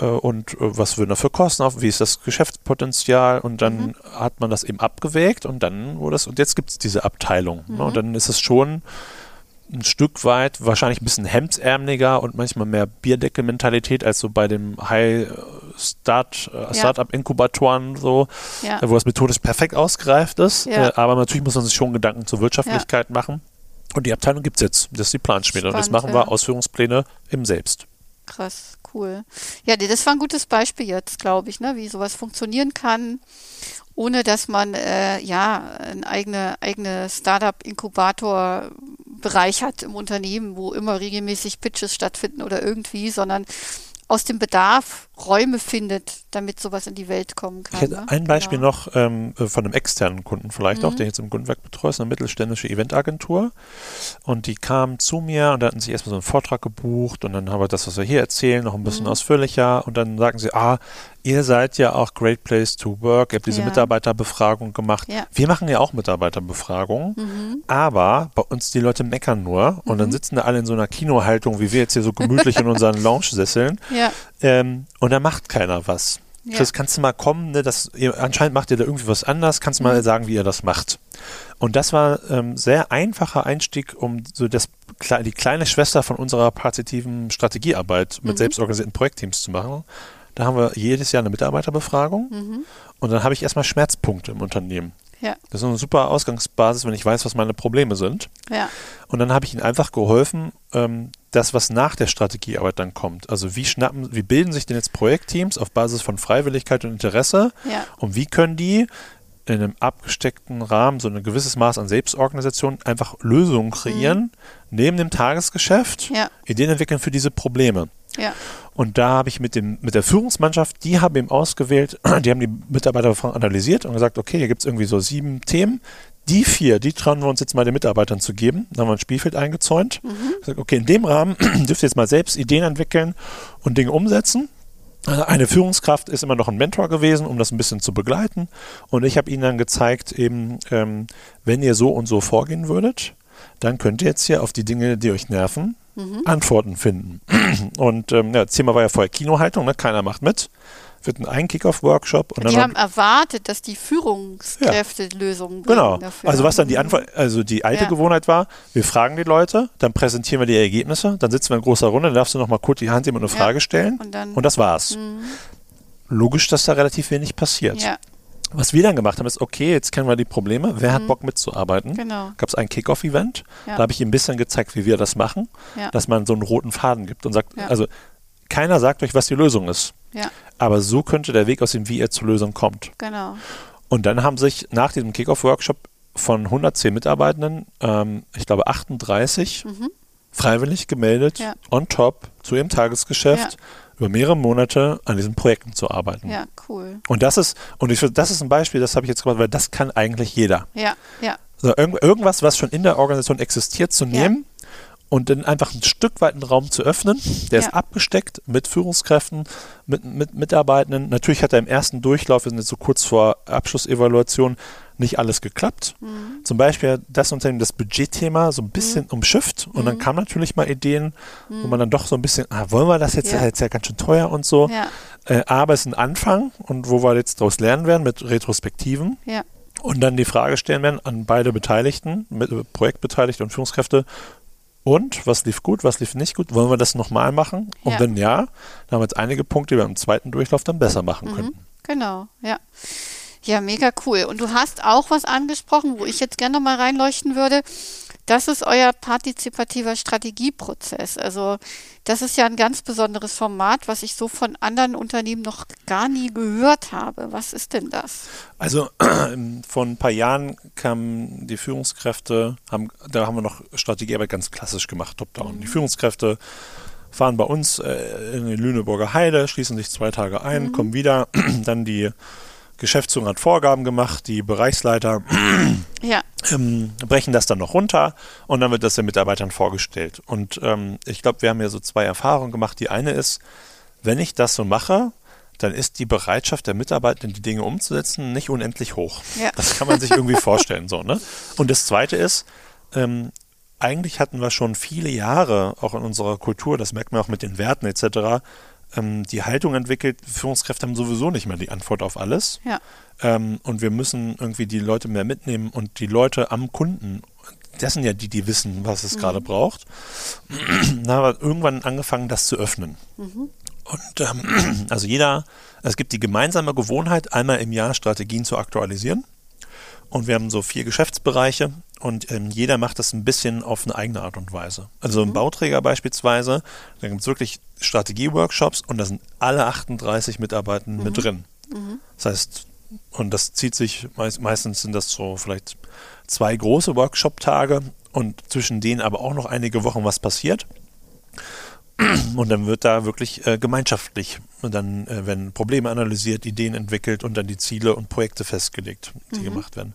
und äh, was würden da für Kosten auf, wie ist das Geschäftspotenzial und dann hat man das eben abgewägt und dann wurde das, und jetzt gibt es diese Abteilung. Ne? Und dann ist es schon ein Stück weit wahrscheinlich ein bisschen hemdsärmeliger und manchmal mehr Bierdeckel-Mentalität als so bei dem High-Start, äh, Startup-Inkubatoren so, ja, äh, wo das methodisch perfekt ausgereift ist. Ja. Äh, aber natürlich muss man sich schon Gedanken zur Wirtschaftlichkeit machen. Und die Abteilung gibt es jetzt. Das ist die Planschmiede. und Spannend, machen wir ja. Ausführungspläne im Selbst. Krass, cool. Ja, nee, das war ein gutes Beispiel jetzt, glaube ich, ne, wie sowas funktionieren kann, ohne dass man äh, ja ein eigene, eigene Startup-Inkubator-Bereich hat im Unternehmen, wo immer regelmäßig Pitches stattfinden oder irgendwie, sondern aus dem Bedarf Räume findet, damit sowas in die Welt kommen kann. Ich hätte ne? ein Beispiel Genau. noch ähm, von einem externen Kunden vielleicht auch, Mhm. der jetzt im Grundwerk betreut, ist eine mittelständische Eventagentur. Und die kamen zu mir und hatten sich erstmal so einen Vortrag gebucht und dann haben wir das, was wir hier erzählen, noch ein bisschen Mhm. ausführlicher. Und dann sagen sie, ah, ihr seid ja auch Great Place to Work, ihr habt diese Ja. Mitarbeiterbefragung gemacht. Ja. Wir machen ja auch Mitarbeiterbefragungen, Mhm. aber bei uns die Leute meckern nur und dann sitzen da alle in so einer Kinohaltung, wie wir jetzt hier so gemütlich in unseren *laughs* Lounge-Sesseln. Ja, Ähm, und da macht keiner was. Ja. Chris, kannst du mal kommen, ne, das, ihr, anscheinend macht ihr da irgendwie was anders, kannst du mal sagen, wie ihr das macht. Und das war ähm, sehr einfacher Einstieg, um so das, die kleine Schwester von unserer partizipativen Strategiearbeit mit selbstorganisierten Projektteams zu machen. Da haben wir jedes Jahr eine Mitarbeiterbefragung Mhm. und dann habe ich erstmal Schmerzpunkte im Unternehmen. Ja, Das ist eine super Ausgangsbasis, wenn ich weiß, was meine Probleme sind. ja, Und dann habe ich ihnen einfach geholfen, ähm, das, was nach der Strategiearbeit dann kommt. Also wie schnappen, wie bilden sich denn jetzt Projektteams auf Basis von Freiwilligkeit und Interesse ja, und wie können die in einem abgesteckten Rahmen so ein gewisses Maß an Selbstorganisation einfach Lösungen kreieren, neben dem Tagesgeschäft, Mhm. Ideen entwickeln für diese Probleme. Ja, Und da habe ich mit, dem, mit der Führungsmannschaft, die haben eben ausgewählt, *clears throat* die haben die Mitarbeiterbefragung analysiert und gesagt, okay, hier gibt es irgendwie so sieben Themen. Die vier, die trauen wir uns jetzt mal den Mitarbeitern zu geben. Dann haben wir ein Spielfeld eingezäunt. Gesagt, okay, in dem Rahmen *clears throat* dürft ihr jetzt mal selbst Ideen entwickeln und Dinge umsetzen. Äh, Eine Führungskraft ist immer noch ein Mentor gewesen, um das ein bisschen zu begleiten. Und ich habe ihnen dann gezeigt, eben, ähm, wenn ihr so und so vorgehen würdet, dann könnt ihr jetzt hier auf die Dinge, die euch nerven, Antworten finden. *clears throat* Und ähm, ja, das Thema war ja vorher Kinohaltung, ne? keiner macht mit. Wird ein Kick-Off-Workshop und dann Die haben erwartet, dass die Führungskräfte Lösungen bringen Genau. dafür. Also was dann die Antwort, also die alte Ja. Gewohnheit war, wir fragen die Leute, dann präsentieren wir die Ergebnisse, dann sitzen wir in großer Runde, dann darfst du noch mal kurz die Hand und eine Ja. Frage stellen Und dann- und das war's. Logisch, dass da relativ wenig passiert. Ja, Was wir dann gemacht haben, ist, okay, jetzt kennen wir die Probleme, wer hat Bock mitzuarbeiten? Mhm. genau. Gab es ein Kick-Off-Event, Ja. da habe ich ihm ein bisschen gezeigt, wie wir das machen, Ja. dass man so einen roten Faden gibt und sagt, Ja. also keiner sagt euch, was die Lösung ist. Ja, Aber so könnte der Weg aussehen, wie ihr zur Lösung kommt. genau. Und dann haben sich nach diesem Kickoff-Workshop von 110 Mitarbeitenden, ähm, ich glaube 38, freiwillig gemeldet, Mhm. On top zu ihrem Tagesgeschäft, über mehrere Monate an diesen Projekten zu arbeiten. Ja, cool. Und das ist, und ich finde, das ist ein Beispiel, das habe ich jetzt gemacht, weil das kann eigentlich jeder. Ja, ja, Also irgend, irgendwas, was schon in der Organisation existiert, zu nehmen und dann einfach ein Stück weit einen Raum zu öffnen. Der Ja. ist abgesteckt mit Führungskräften, mit, mit Mitarbeitenden. Natürlich hat er im ersten Durchlauf, wir sind jetzt so kurz vor Abschlussevaluation, nicht alles geklappt. Mhm. Zum Beispiel das Unternehmen das Budgetthema so ein bisschen umschifft und Mhm. dann kamen natürlich mal Ideen, wo man dann doch so ein bisschen, ah, wollen wir das jetzt, Ja. ja. jetzt ja ganz schön teuer und so. ja, Äh, aber es ist ein Anfang und wo wir jetzt daraus lernen werden mit Retrospektiven ja, und dann die Frage stellen werden an beide Beteiligten, mit, äh, Projektbeteiligte und Führungskräfte. Und was lief gut, was lief nicht gut? Wollen wir das nochmal machen? Und Ja. wenn ja, dann haben wir jetzt einige Punkte, die wir im zweiten Durchlauf dann besser machen könnten. genau. Ja. Ja, mega cool. Und du hast auch was angesprochen, wo ich jetzt gerne noch mal reinleuchten würde. Das ist euer partizipativer Strategieprozess. Also das ist ja ein ganz besonderes Format, was ich so von anderen Unternehmen noch gar nie gehört habe. Was ist denn das? Also *clears throat* vor ein paar Jahren kamen die Führungskräfte, haben, da haben wir noch Strategiearbeit ganz klassisch gemacht, top-down. Die Führungskräfte fahren bei uns äh, in die Lüneburger Heide, schließen sich zwei Tage ein, kommen wieder, *clears throat* dann die Geschäftsführung hat Vorgaben gemacht, die Bereichsleiter *clears throat* Ja, ähm, brechen das dann noch runter und dann wird das den Mitarbeitern vorgestellt. Und ähm, ich glaube, wir haben ja so zwei Erfahrungen gemacht. Die eine ist, wenn ich das so mache, dann ist die Bereitschaft der Mitarbeiter, die Dinge umzusetzen, nicht unendlich hoch. Ja. Das kann man sich irgendwie *laughs* vorstellen. So, ne? Und das zweite ist, ähm, eigentlich hatten wir schon viele Jahre, auch in unserer Kultur, das merkt man auch mit den Werten etc., ähm, die Haltung entwickelt, Führungskräfte haben sowieso nicht mehr die Antwort auf alles. ja, Ähm, und wir müssen irgendwie die Leute mehr mitnehmen und die Leute am Kunden, das sind ja die, die wissen, was es gerade braucht. *clears throat* da haben wir irgendwann angefangen, das zu öffnen. Und ähm, *clears throat* also jeder, es gibt die gemeinsame Gewohnheit, einmal im Jahr Strategien zu aktualisieren. Und wir haben so vier Geschäftsbereiche und ähm, jeder macht das ein bisschen auf eine eigene Art und Weise. Also im Bauträger beispielsweise, da gibt es wirklich Strategie-Workshops und da sind alle 38 Mitarbeitenden mit drin. Das heißt, und das zieht sich, meist, meistens sind das so vielleicht zwei große Workshop-Tage und zwischen denen aber auch noch einige Wochen was passiert. *clears throat* Und dann wird da wirklich äh, gemeinschaftlich und dann äh, werden Probleme analysiert, Ideen entwickelt und dann die Ziele und Projekte festgelegt, die mhm. gemacht werden.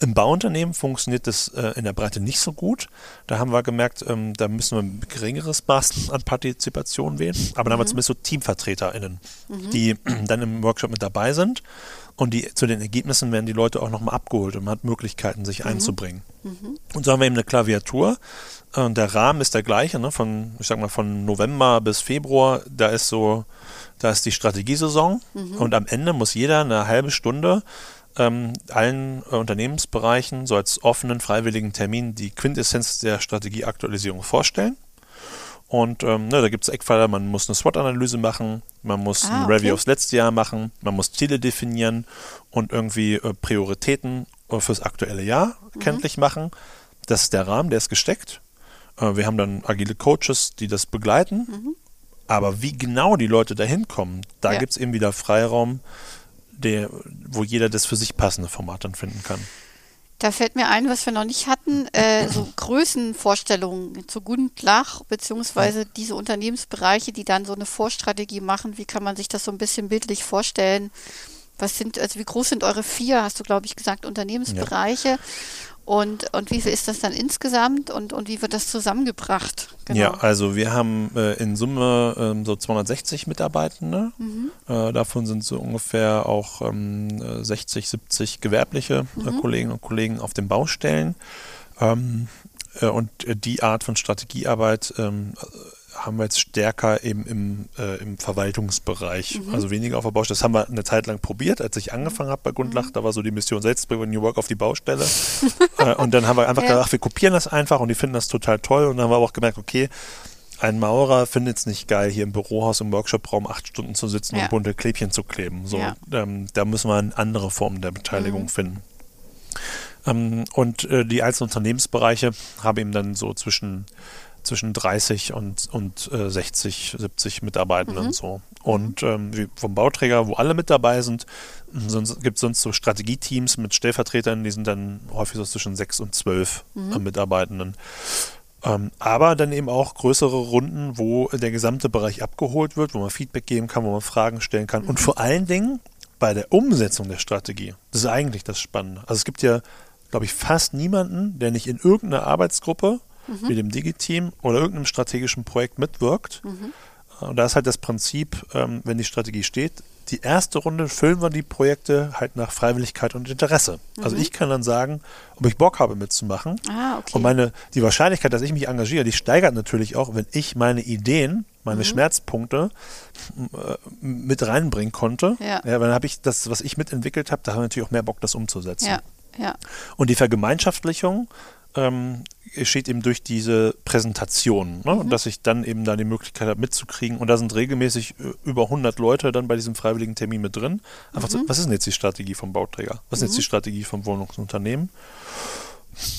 Im Bauunternehmen funktioniert das äh, in der Breite nicht so gut. Da haben wir gemerkt, ähm, da müssen wir ein geringeres Maß an Partizipation wählen. Aber dann haben wir mhm. zumindest so TeamvertreterInnen, mhm. die *clears throat* dann im Workshop mit dabei sind und die, zu den Ergebnissen werden die Leute auch nochmal abgeholt und man hat Möglichkeiten, sich mhm. einzubringen. Mhm. Und so haben wir eben eine Klaviatur und der Rahmen ist der gleiche, ne? von, ich sag mal, von November bis Februar, da ist so, da ist die Strategiesaison mhm. und am Ende muss jeder eine halbe Stunde ähm, allen äh, Unternehmensbereichen so als offenen, freiwilligen Termin die Quintessenz der Strategieaktualisierung vorstellen. Und ähm, ne, da gibt es Eckpfeiler, man muss eine SWOT-Analyse machen, man muss ah, ein Review okay. aufs letzte Jahr machen, man muss Ziele definieren und irgendwie äh, Prioritäten äh, fürs aktuelle Jahr mhm. kenntlich machen. Das ist der Rahmen, der ist gesteckt. Äh, wir haben dann agile Coaches, die das begleiten. Mhm. Aber wie genau die Leute da hinkommen, da ja. gibt es eben wieder Freiraum, der, wo jeder das für sich passende Format dann finden kann. Da fällt mir ein, was wir noch nicht hatten, äh, so Größenvorstellungen zu Gundlach, beziehungsweise diese Unternehmensbereiche, die dann so eine Vorstrategie machen. Wie kann man sich das so ein bisschen bildlich vorstellen? Was sind, also wie groß sind eure vier, hast du, glaube ich, gesagt, Unternehmensbereiche? Ja. Und, und wie viel ist das dann insgesamt und, und wie wird das zusammengebracht? Genau. Ja, also wir haben äh, in Summe ähm, so 260 Mitarbeitende. Mhm. Äh, davon sind so ungefähr auch ähm, 60, 70 gewerbliche äh, mhm. Kolleginnen und Kollegen auf den Baustellen. Ähm, äh, und äh, die Art von Strategiearbeit ähm, haben wir jetzt stärker eben im, äh, im Verwaltungsbereich, mhm. also weniger auf der Baustelle. Das haben wir eine Zeit lang probiert, als ich angefangen habe bei Gundlach. Mhm. Da war so die Mission, selbst bringen New Work auf die Baustelle. *laughs* äh, und dann haben wir einfach ja. gedacht, wir kopieren das einfach und die finden das total toll. Und dann haben wir aber auch gemerkt, okay, ein Maurer findet es nicht geil, hier im Bürohaus, im Workshopraum acht Stunden zu sitzen ja. und bunte Klebchen zu kleben. So, ja. ähm, da müssen wir eine andere Form der Beteiligung mhm. finden. Ähm, und äh, die einzelnen Unternehmensbereiche haben eben dann so zwischen zwischen 30 und, und äh, 60, 70 Mitarbeitenden mhm. und so. Und ähm, vom Bauträger, wo alle mit dabei sind, gibt es sonst so Strategieteams mit Stellvertretern, die sind dann häufig so zwischen 6 und 12 mhm. äh, Mitarbeitenden. Ähm, aber dann eben auch größere Runden, wo der gesamte Bereich abgeholt wird, wo man Feedback geben kann, wo man Fragen stellen kann. Mhm. Und vor allen Dingen bei der Umsetzung der Strategie. Das ist eigentlich das Spannende. Also es gibt ja, glaube ich, fast niemanden, der nicht in irgendeiner Arbeitsgruppe mhm. wie dem Digi-Team oder irgendeinem strategischen Projekt mitwirkt. Mhm. Und da ist halt das Prinzip, ähm, wenn die Strategie steht, die erste Runde füllen wir die Projekte halt nach Freiwilligkeit und Interesse. Mhm. Also ich kann dann sagen, ob ich Bock habe mitzumachen. Ah, okay. Und meine, die Wahrscheinlichkeit, dass ich mich engagiere, die steigert natürlich auch, wenn ich meine Ideen, meine mhm. Schmerzpunkte äh, mit reinbringen konnte. Ja. ja weil dann habe ich das, was ich mitentwickelt habe, da habe ich natürlich auch mehr Bock, das umzusetzen. Ja. Ja. Und die Vergemeinschaftlichung ähm, geschieht eben durch diese Präsentation, ne? mhm. dass ich dann eben da die Möglichkeit habe mitzukriegen. Und da sind regelmäßig äh, über 100 Leute dann bei diesem freiwilligen Termin mit drin. Einfach mhm. so, was ist denn jetzt die Strategie vom Bauträger? Was ist mhm. jetzt die Strategie vom Wohnungsunternehmen?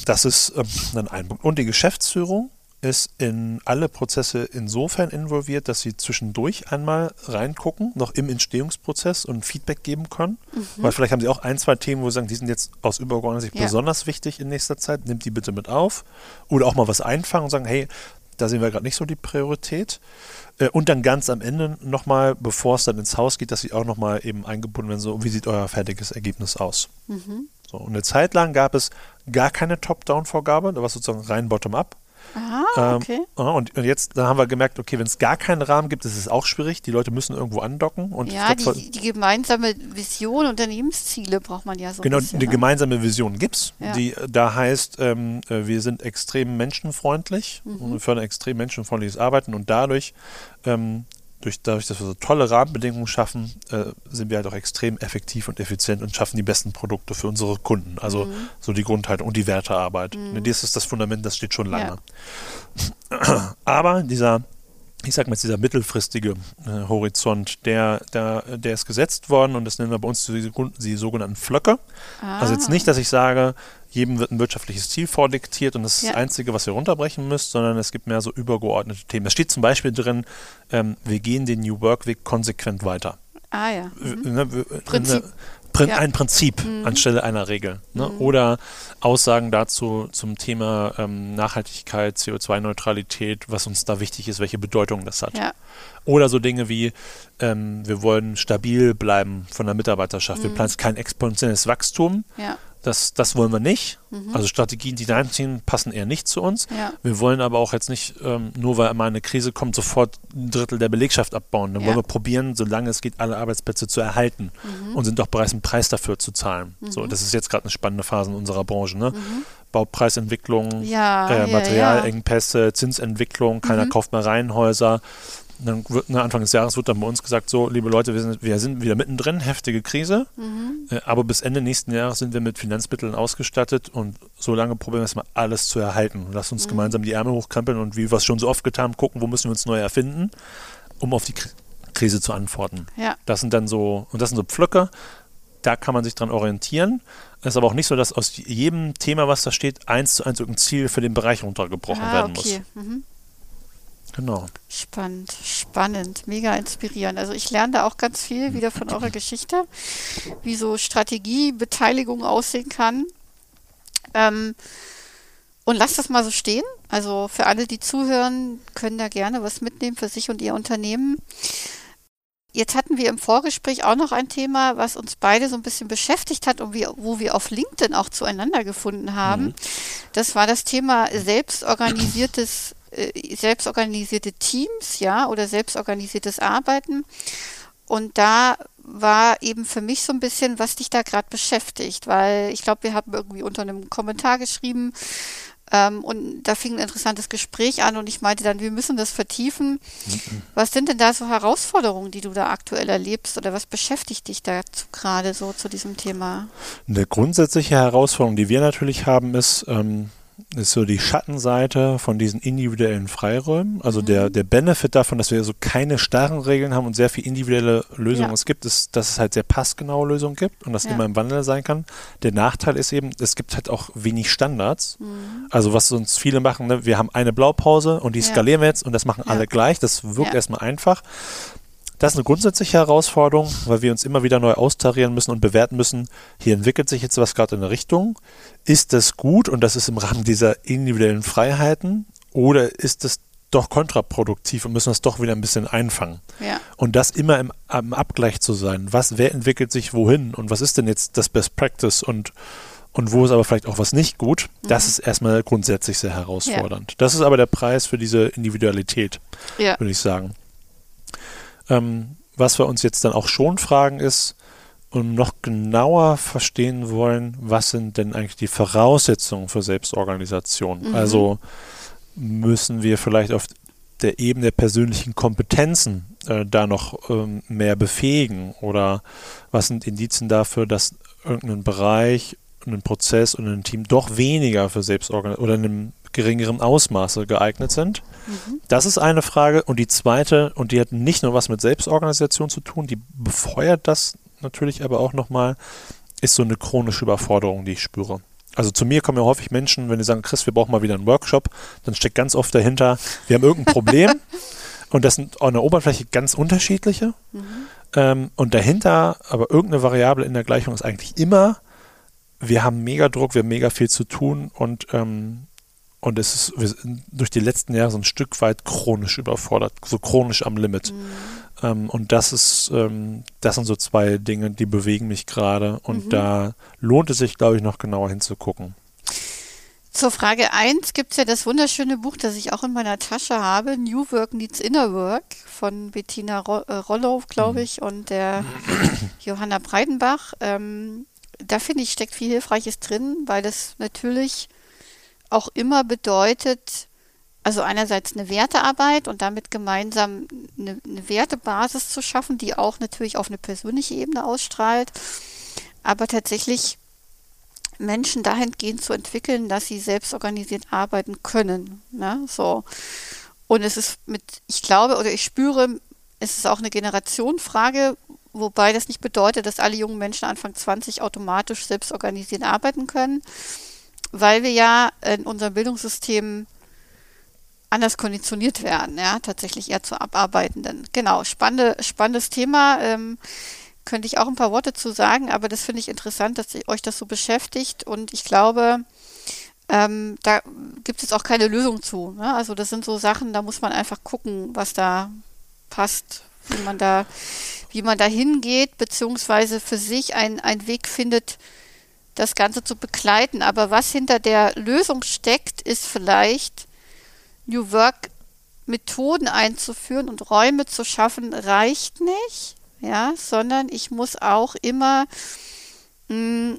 Das ist ähm, dann ein Punkt. Und die Geschäftsführung ist in alle Prozesse insofern involviert, dass sie zwischendurch einmal reingucken, noch im Entstehungsprozess und Feedback geben können. Mhm. Weil vielleicht haben sie auch ein, zwei Themen, wo sie sagen, die sind jetzt aus übergeordneter Sicht ja. besonders wichtig in nächster Zeit, nimmt die bitte mit auf. Oder auch mal was einfangen und sagen, hey, da sehen wir gerade nicht so die Priorität. Äh, und dann ganz am Ende nochmal, bevor es dann ins Haus geht, dass sie auch nochmal eben eingebunden werden, so, wie sieht euer fertiges Ergebnis aus? Mhm. So, und eine Zeit lang gab es gar keine Top-Down-Vorgabe, da war es sozusagen rein bottom-up. Aha, ähm, okay. Ähm, und, und, jetzt dann haben wir gemerkt, okay, wenn es gar keinen Rahmen gibt, ist es auch schwierig. Die Leute müssen irgendwo andocken. Und ja, glaub, die, die, gemeinsame Vision, Unternehmensziele braucht man ja so. Genau, bisschen, die ne? gemeinsame Vision gibt es. Ja. Die da heißt, ähm, äh, wir sind extrem menschenfreundlich mhm. und wir fördern extrem menschenfreundliches Arbeiten und dadurch ähm, durch, dadurch, dass wir so tolle Rahmenbedingungen schaffen, äh, sind wir halt auch extrem effektiv und effizient und schaffen die besten Produkte für unsere Kunden. Also mhm. so die Grundhaltung und die Wertearbeit. Mhm. Das ist das Fundament, das steht schon lange. Ja. Aber dieser ich sag mal jetzt dieser mittelfristige äh, Horizont, der, der, der ist gesetzt worden und das nennen wir bei uns die, die sogenannten Flöcke. Ah. Also jetzt nicht, dass ich sage, jedem wird ein wirtschaftliches Ziel vordiktiert und das ist ja. das Einzige, was ihr runterbrechen müsst, sondern es gibt mehr so übergeordnete Themen. Es steht zum Beispiel drin, ähm, wir gehen den New Work Weg konsequent weiter. Ah ja. Mhm. Ne, Prinzip. Ne, Ja. ein Prinzip anstelle einer Regel. Ne? Oder Aussagen dazu zum Thema ähm, Nachhaltigkeit, CO2-Neutralität, was uns da wichtig ist, welche Bedeutung das hat. Ja. Oder so Dinge wie, ähm, wir wollen stabil bleiben von der Mitarbeiterschaft. Wir planen kein exponentielles Wachstum. Ja. Das, das wollen wir nicht. Also Strategien, die reinziehen, passen eher nicht zu uns. Ja. Wir wollen aber auch jetzt nicht, ähm, nur weil mal eine Krise kommt, sofort ein Drittel der Belegschaft abbauen. Dann Ja. wollen wir probieren, solange es geht, alle Arbeitsplätze zu erhalten und sind auch bereit, einen Preis dafür zu zahlen. So, das ist jetzt gerade eine spannende Phase in unserer Branche. Ne? Baupreisentwicklung, Ja, äh, Materialengpässe, Zinsentwicklung, keiner kauft mehr Reihenhäuser. Dann wird, ne, Anfang des Jahres wird dann bei uns gesagt, so, liebe Leute, wir sind, wir sind wieder mittendrin, heftige Krise, äh, aber bis Ende nächsten Jahres sind wir mit Finanzmitteln ausgestattet und so lange probieren wir es mal alles zu erhalten. Lass uns gemeinsam die Ärmel hochkrempeln und wie wir es schon so oft getan haben, gucken, wo müssen wir uns neu erfinden, um auf die Kri- Krise zu antworten. Ja. Das sind dann so, und das sind so Pflöcke, da kann man sich dran orientieren. Es ist aber auch nicht so, dass aus jedem Thema, was da steht, eins zu eins irgendein Ziel für den Bereich runtergebrochen Ah, werden okay. Mhm. Genau. Spannend, spannend, mega inspirierend. Also ich lerne da auch ganz viel wieder von eurer Geschichte, wie so Strategiebeteiligung aussehen kann. Ähm, und lasst das mal so stehen. Also für alle, die zuhören, können da gerne was mitnehmen für sich und ihr Unternehmen. Jetzt hatten wir im Vorgespräch auch noch ein Thema, was uns beide so ein bisschen beschäftigt hat und wir, wo wir auf LinkedIn auch zueinander gefunden haben. Das war das Thema selbstorganisiertes, äh, selbstorganisierte Teams, ja, oder selbstorganisiertes Arbeiten. Und da war eben für mich so ein bisschen, was dich da gerade beschäftigt, weil ich glaube, wir haben irgendwie unter einem Kommentar geschrieben, ähm, und da fing ein interessantes Gespräch an und ich meinte dann, wir müssen das vertiefen. Was sind denn da so Herausforderungen, die du da aktuell erlebst oder was beschäftigt dich dazu gerade so zu diesem Thema? Eine grundsätzliche Herausforderung, die wir natürlich haben, ist, ähm, ist so die Schattenseite von diesen individuellen Freiräumen. Also der, der Benefit davon, dass wir so keine starren Regeln haben und sehr viel individuelle Lösungen Ja. es gibt, ist, dass es halt sehr passgenaue Lösungen gibt und das Ja. immer im Wandel sein kann. Der Nachteil ist eben, es gibt halt auch wenig Standards. Also was uns viele machen, ne? wir haben eine Blaupause und die Ja. skalieren wir jetzt und das machen Ja. alle gleich. Das wirkt Ja. erstmal einfach. Das ist eine grundsätzliche Herausforderung, weil wir uns immer wieder neu austarieren müssen und bewerten müssen, hier entwickelt sich jetzt was gerade in eine Richtung. Ist das gut und das ist im Rahmen dieser individuellen Freiheiten oder ist das doch kontraproduktiv und müssen das doch wieder ein bisschen einfangen? Ja, Und das immer im, im Abgleich zu sein. Was, wer entwickelt sich wohin und was ist denn jetzt das Best Practice und, und wo ist aber vielleicht auch was nicht gut? Das ist erstmal grundsätzlich sehr herausfordernd. Das ist aber der Preis für diese Individualität ja, würde ich sagen. Ähm, was wir uns jetzt dann auch schon fragen ist, und noch genauer verstehen wollen, was sind denn eigentlich die Voraussetzungen für Selbstorganisation? Mhm. Also müssen wir vielleicht auf der Ebene der persönlichen Kompetenzen äh, da noch ähm, mehr befähigen? Oder was sind Indizien dafür, dass irgendein Bereich, ein Prozess und ein Team doch weniger für Selbstorganisation oder in einem geringeren Ausmaße geeignet sind? Das ist eine Frage. Und die zweite, und die hat nicht nur was mit Selbstorganisation zu tun, die befeuert das natürlich aber auch nochmal, ist so eine chronische Überforderung, die ich spüre. Also zu mir kommen ja häufig Menschen, wenn die sagen, Chris, wir brauchen mal wieder einen Workshop, dann steckt ganz oft dahinter, wir haben irgendein Problem *laughs* und das sind an der Oberfläche ganz unterschiedliche. Ähm, und dahinter, aber irgendeine Variable in der Gleichung ist eigentlich immer, wir haben mega Druck, wir haben mega viel zu tun und ähm, und es ist wir sind durch die letzten Jahre so ein Stück weit chronisch überfordert, so chronisch am Limit. Ähm, und das ist, ähm, das sind so zwei Dinge, die bewegen mich gerade. Und da lohnt es sich, glaube ich, noch genauer hinzugucken. Zur Frage 1 gibt es ja das wunderschöne Buch, das ich auch in meiner Tasche habe, New Work Needs Inner Work von Bettina äh, Rollo, glaube ich, und der Johanna Breidenbach. Ähm, da finde ich, steckt viel Hilfreiches drin, weil das natürlich auch immer bedeutet, also einerseits eine Wertearbeit und damit gemeinsam eine, eine Wertebasis zu schaffen, die auch natürlich auf eine persönliche Ebene ausstrahlt, aber tatsächlich Menschen dahingehend zu entwickeln, dass sie selbst organisiert arbeiten können. Ne? So. Und es ist mit, ich glaube oder ich spüre, es ist auch eine Generationenfrage, wobei das nicht bedeutet, dass alle jungen Menschen Anfang 20 automatisch selbst organisiert arbeiten können, weil wir ja in unserem Bildungssystem anders konditioniert werden, ja, tatsächlich eher zu Abarbeitenden. Genau, spannende, spannendes Thema. Ähm, könnte ich auch ein paar Worte zu sagen, aber das finde ich interessant, dass euch das so beschäftigt und ich glaube, ähm, da gibt es auch keine Lösung zu. Ne? Also das sind so Sachen, da muss man einfach gucken, was da passt, wie man da, wie man da hingeht, beziehungsweise für sich einen Weg findet, das Ganze zu begleiten. Aber was hinter der Lösung steckt, ist vielleicht New Work Methoden einzuführen und Räume zu schaffen, reicht nicht, ja, sondern ich muss auch immer hm,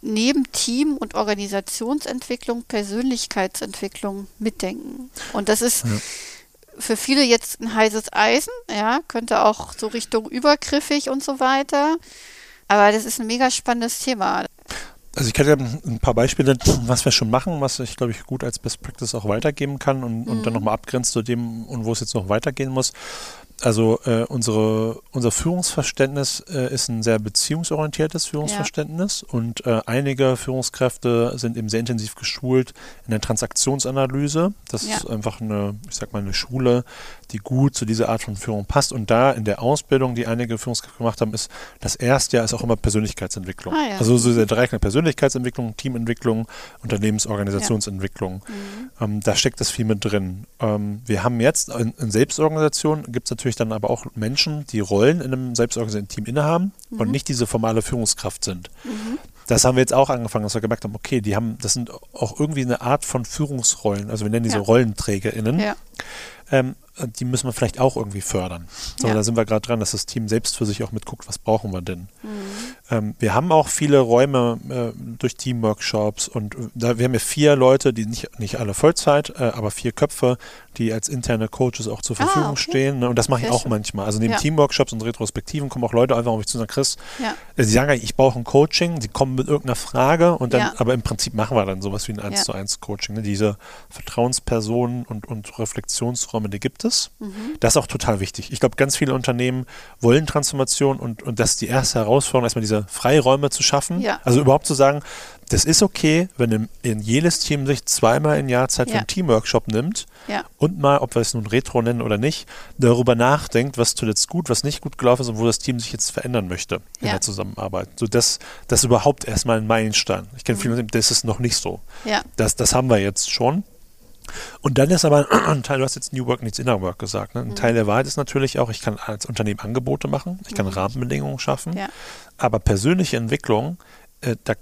neben Team- und Organisationsentwicklung Persönlichkeitsentwicklung mitdenken. Und das ist ja. Für viele jetzt ein heißes Eisen, ja, könnte auch so Richtung übergriffig und so weiter. Aber das ist ein mega spannendes Thema. Also ich kann ja ein paar Beispiele, was wir schon machen, was ich glaube ich gut als Best Practice auch weitergeben kann und, mhm. und dann mhm. nochmal abgrenzt zu dem und wo es jetzt noch weitergehen muss. Also äh, unsere, unser Führungsverständnis äh, ist ein sehr beziehungsorientiertes Führungsverständnis ja. und äh, einige Führungskräfte sind eben sehr intensiv geschult in der Transaktionsanalyse. Das ja. ist einfach eine, ich sag mal, eine Schule, die gut zu dieser Art von Führung passt. Und da in der Ausbildung, die einige Führungskräfte gemacht haben, ist das erste Jahr ist auch immer Persönlichkeitsentwicklung. Ah, ja. Also so der Dreiecklang Persönlichkeitsentwicklung, Teamentwicklung, Unternehmensorganisationsentwicklung. Mhm. Ähm, da steckt das viel mit drin. Ähm, wir haben jetzt in, in Selbstorganisation gibt es natürlich natürlich dann aber auch Menschen, die Rollen in einem selbstorganisierten Team innehaben mhm. und nicht diese formale Führungskraft sind. Mhm. Das haben wir jetzt auch angefangen, dass wir gemerkt haben, okay, die haben, das sind auch irgendwie eine Art von Führungsrollen, also wir nennen diese ja. RollenträgerInnen. Ja. Ähm, die müssen wir vielleicht auch irgendwie fördern. So, ja. da sind wir gerade dran, dass das Team selbst für sich auch mitguckt, was brauchen wir denn. Mhm. Ähm, wir haben auch viele Räume äh, durch Teamworkshops und äh, da, wir haben ja vier Leute, die nicht, nicht alle Vollzeit, äh, aber vier Köpfe, die als interne Coaches auch zur ah, Verfügung okay. stehen. Ne? Und das mache ich auch schön. manchmal. Also neben ja. Teamworkshops und Retrospektiven kommen auch Leute einfach auf mich zu und sagen, Chris, ja. äh, sie sagen ich brauche ein Coaching, sie kommen mit irgendeiner Frage und dann, aber im Prinzip machen wir dann sowas wie ein 1 zu 1 Coaching. Ne? Diese Vertrauenspersonen und, und Reflexionsräume, die gibt es. Mhm. Das ist auch total wichtig. Ich glaube, ganz viele Unternehmen wollen Transformation und, und das ist die erste Herausforderung, erstmal diese Freiräume zu schaffen. Also überhaupt zu sagen, das ist okay, wenn in, in jedes Team sich zweimal im Jahr Zeit ja. für einen Teamworkshop nimmt ja. und mal, ob wir es nun Retro nennen oder nicht, darüber nachdenkt, was zuletzt gut, was nicht gut gelaufen ist und wo das Team sich jetzt verändern möchte in ja. der Zusammenarbeit. So das, das ist überhaupt erstmal ein Meilenstein. Ich kenne mhm. viele, das ist noch nicht so. Das, das haben wir jetzt schon. Und dann ist aber *clears throat* ein Teil, du hast jetzt New Work, nichts Inner Work gesagt. Ne? Ein mhm. Teil der Wahrheit ist natürlich auch, ich kann als Unternehmen Angebote machen, ich kann mhm. Rahmenbedingungen schaffen, ja. aber persönliche Entwicklung, äh, da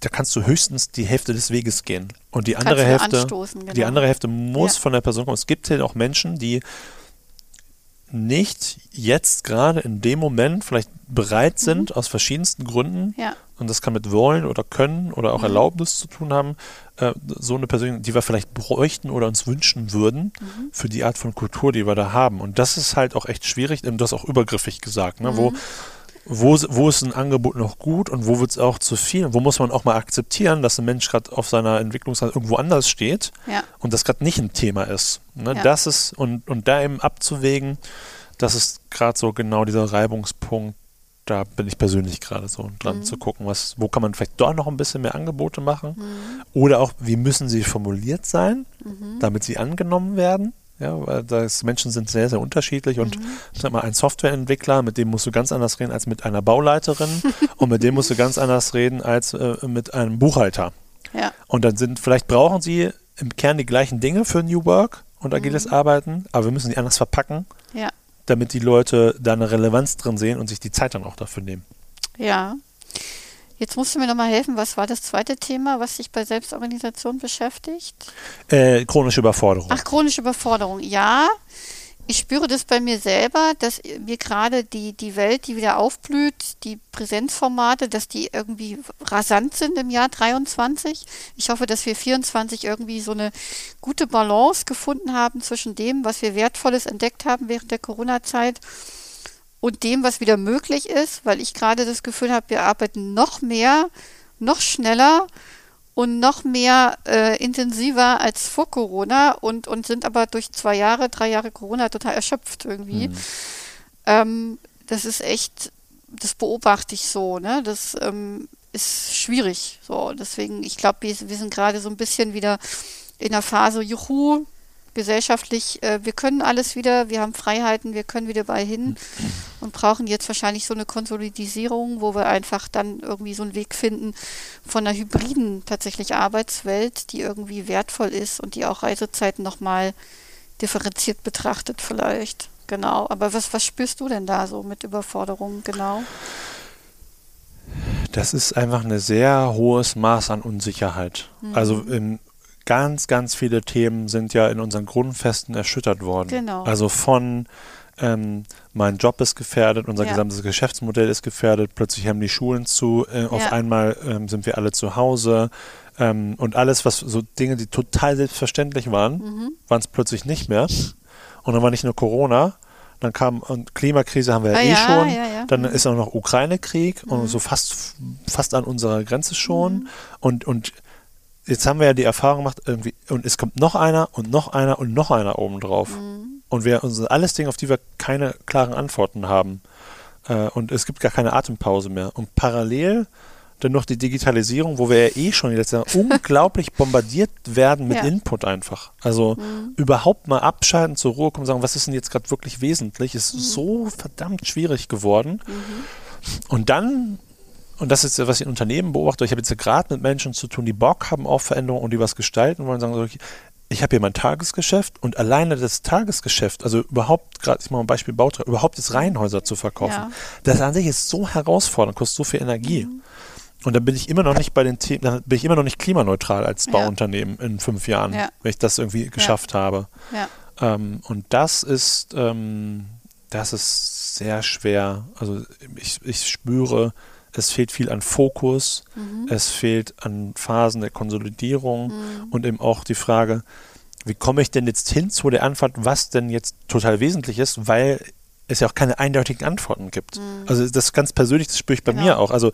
da kannst du höchstens die Hälfte des Weges gehen. Und die andere Hälfte, genau. die andere Hälfte muss ja. von der Person kommen. Es gibt halt auch Menschen, die nicht jetzt gerade in dem Moment vielleicht bereit mhm. sind, mhm. aus verschiedensten Gründen, ja. und das kann mit Wollen oder Können oder auch mhm. Erlaubnis zu tun haben, äh, so eine Person, die wir vielleicht bräuchten oder uns wünschen würden mhm. für die Art von Kultur, die wir da haben. Und das ist halt auch echt schwierig, du hast auch übergriffig gesagt, ne, wo mhm wo, wo ist ein Angebot noch gut und wo wird es auch zu viel? Wo muss man auch mal akzeptieren, dass ein Mensch gerade auf seiner Entwicklungsreise irgendwo anders steht ja. und das gerade nicht ein Thema ist. Ne? Ja. Das ist, und, und da eben abzuwägen, das ist gerade so genau dieser Reibungspunkt, da bin ich persönlich gerade so dran mhm. zu gucken, was, wo kann man vielleicht doch noch ein bisschen mehr Angebote machen mhm. oder auch, wie müssen sie formuliert sein, mhm. damit sie angenommen werden. Ja, weil das Menschen sind sehr, sehr unterschiedlich und mhm. sag mal, ein Softwareentwickler, mit dem musst du ganz anders reden als mit einer Bauleiterin *laughs* und mit dem musst du ganz anders reden als äh, mit einem Buchhalter. Ja. Und dann sind, vielleicht brauchen sie im Kern die gleichen Dinge für New Work und agiles mhm. Arbeiten, aber wir müssen die anders verpacken, ja. damit die Leute da eine Relevanz drin sehen und sich die Zeit dann auch dafür nehmen. Ja. Jetzt musst du mir nochmal helfen, was war das zweite Thema, was sich bei Selbstorganisation beschäftigt? Äh, chronische Überforderung. Ach, chronische Überforderung, ja. Ich spüre das bei mir selber, dass mir gerade die, die Welt, die wieder aufblüht, die Präsenzformate, dass die irgendwie rasant sind im Jahr 23. Ich hoffe, dass wir 24 irgendwie so eine gute Balance gefunden haben zwischen dem, was wir Wertvolles entdeckt haben während der Corona-Zeit und dem, was wieder möglich ist, weil ich gerade das Gefühl habe, wir arbeiten noch mehr, noch schneller und noch mehr äh, intensiver als vor Corona und, und sind aber durch zwei Jahre, drei Jahre Corona total erschöpft irgendwie. Mhm. Ähm, das ist echt, das beobachte ich so, ne? Das ähm, ist schwierig. So, deswegen, ich glaube, wir, wir sind gerade so ein bisschen wieder in der Phase, juhu, gesellschaftlich, äh, wir können alles wieder, wir haben Freiheiten, wir können wieder bei hin *clears throat* und brauchen jetzt wahrscheinlich so eine Konsolidisierung, wo wir einfach dann irgendwie so einen Weg finden von einer hybriden tatsächlich Arbeitswelt, die irgendwie wertvoll ist und die auch Reisezeiten nochmal differenziert betrachtet vielleicht. Genau. Aber was, was spürst du denn da so mit Überforderungen genau? Das ist einfach ein sehr hohes Maß an Unsicherheit. Mhm. Also in ganz, ganz viele Themen sind ja in unseren Grundfesten erschüttert worden. Genau. Also von ähm, mein Job ist gefährdet, unser ja. gesamtes Geschäftsmodell ist gefährdet, plötzlich haben die Schulen zu, äh, auf ja. einmal ähm, sind wir alle zu Hause ähm, und alles, was so Dinge, die total selbstverständlich waren, mhm. waren es plötzlich nicht mehr. Und dann war nicht nur Corona, dann kam und Klimakrise haben wir ja ah, eh ja, schon, ja, dann mhm. ist auch noch Ukraine-Krieg mhm. und so fast, fast an unserer Grenze schon mhm. und, und jetzt haben wir ja die Erfahrung gemacht, irgendwie, und es kommt noch einer und noch einer und noch einer obendrauf. Mhm. Und wir uns alles Dinge, auf die wir keine klaren Antworten haben. Äh, und es gibt gar keine Atempause mehr. Und parallel dann noch die Digitalisierung, wo wir ja eh schon Jahre unglaublich *laughs* bombardiert werden mit ja. Input einfach. Also mhm. überhaupt mal abschalten, zur Ruhe kommen und sagen, was ist denn jetzt gerade wirklich wesentlich, ist mhm. so verdammt schwierig geworden. Mhm. Und dann und das ist, was ich in Unternehmen beobachte, ich habe jetzt gerade mit Menschen zu tun, die Bock haben auf Veränderungen und die was gestalten wollen, sagen so, ich habe hier mein Tagesgeschäft und alleine das Tagesgeschäft, also überhaupt, gerade ich mache ein Beispiel Bautrag, überhaupt das Reihenhäuser zu verkaufen, ja. das an sich ist so herausfordernd, kostet so viel Energie. Mhm. Und dann bin ich immer noch nicht bei den Themen, dann bin ich immer noch nicht klimaneutral als Bauunternehmen ja. in fünf Jahren, ja. wenn ich das irgendwie geschafft habe. Ähm, und das ist, ähm, das ist sehr schwer. Also ich, ich spüre, es fehlt viel an Fokus, mhm. es fehlt an Phasen der Konsolidierung mhm. und eben auch die Frage, wie komme ich denn jetzt hin zu der Antwort, was denn jetzt total wesentlich ist, weil es ja auch keine eindeutigen Antworten gibt. Mhm. Also das ganz persönlich, das spüre ich bei genau. mir auch. Also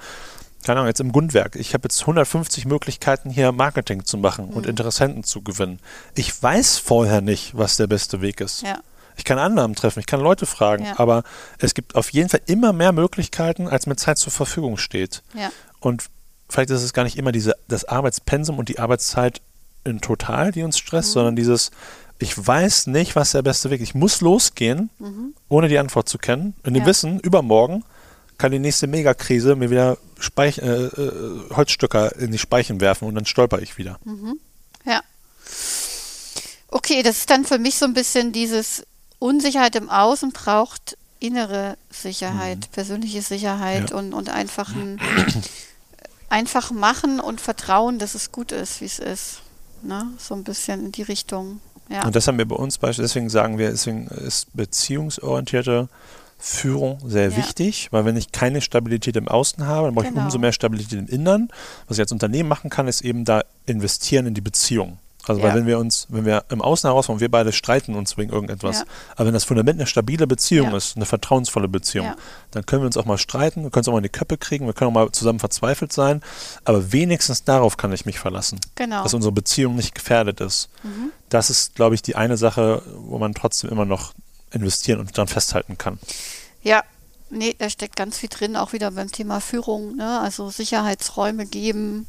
keine Ahnung, jetzt im Gundwerk. Ich habe jetzt 150 Möglichkeiten hier Marketing zu machen und mhm. Interessenten zu gewinnen. Ich weiß vorher nicht, was der beste Weg ist. Ja. Ich kann Annahmen treffen, ich kann Leute fragen, ja. aber es gibt auf jeden Fall immer mehr Möglichkeiten, als mir Zeit zur Verfügung steht. Ja. Und vielleicht ist es gar nicht immer diese, das Arbeitspensum und die Arbeitszeit in total, die uns stresst, mhm. sondern dieses, ich weiß nicht, was der beste Weg ist. Ich muss losgehen, mhm. ohne die Antwort zu kennen. In dem ja. Wissen, übermorgen kann die nächste Megakrise mir wieder Speich äh, äh, Holzstöcker in die Speichen werfen und dann stolper ich wieder. Mhm. Ja. Okay, das ist dann für mich so ein bisschen dieses, Unsicherheit im Außen braucht innere Sicherheit, mhm. persönliche Sicherheit ja. und, und einfach, ein, einfach machen und vertrauen, dass es gut ist, wie es ist. Ne? So ein bisschen in die Richtung. Ja. Und das haben wir bei uns beispielsweise, deswegen sagen wir, deswegen ist beziehungsorientierte Führung sehr ja. wichtig, weil wenn ich keine Stabilität im Außen habe, dann brauche genau. ich umso mehr Stabilität im Innern. Was ich als Unternehmen machen kann, ist eben da investieren in die Beziehung. Also ja. weil wenn wir uns, wenn wir im Außen herausfinden, wir beide streiten uns wegen irgendetwas, ja. aber wenn das Fundament eine stabile Beziehung ja. ist, eine vertrauensvolle Beziehung, dann können wir uns auch mal streiten, wir können uns auch mal in die Köppe kriegen, wir können auch mal zusammen verzweifelt sein, aber wenigstens darauf kann ich mich verlassen, genau. dass unsere Beziehung nicht gefährdet ist. Mhm. Das ist, glaube ich, die eine Sache, wo man trotzdem immer noch investieren und dann festhalten kann. Ja, nee, da steckt ganz viel drin, auch wieder beim Thema Führung, ne? also Sicherheitsräume geben,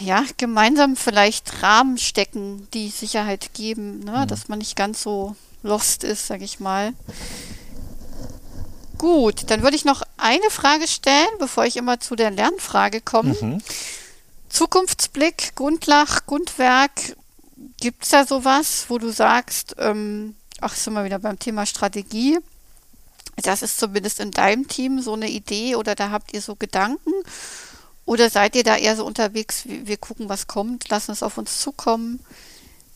ja, gemeinsam vielleicht Rahmen stecken, die Sicherheit geben, ne? Mhm. dass man nicht ganz so lost ist, sag ich mal. Gut, dann würde ich noch eine Frage stellen, bevor ich immer zu der Lernfrage komme. Mhm. Zukunftsblick, Grundlach, Grundwerk, gibt es da sowas, wo du sagst, ähm, ach, sind wir wieder beim Thema Strategie. Das ist zumindest in deinem Team so eine Idee oder da habt ihr so Gedanken? Oder seid ihr da eher so unterwegs, wir gucken, was kommt, lassen es auf uns zukommen?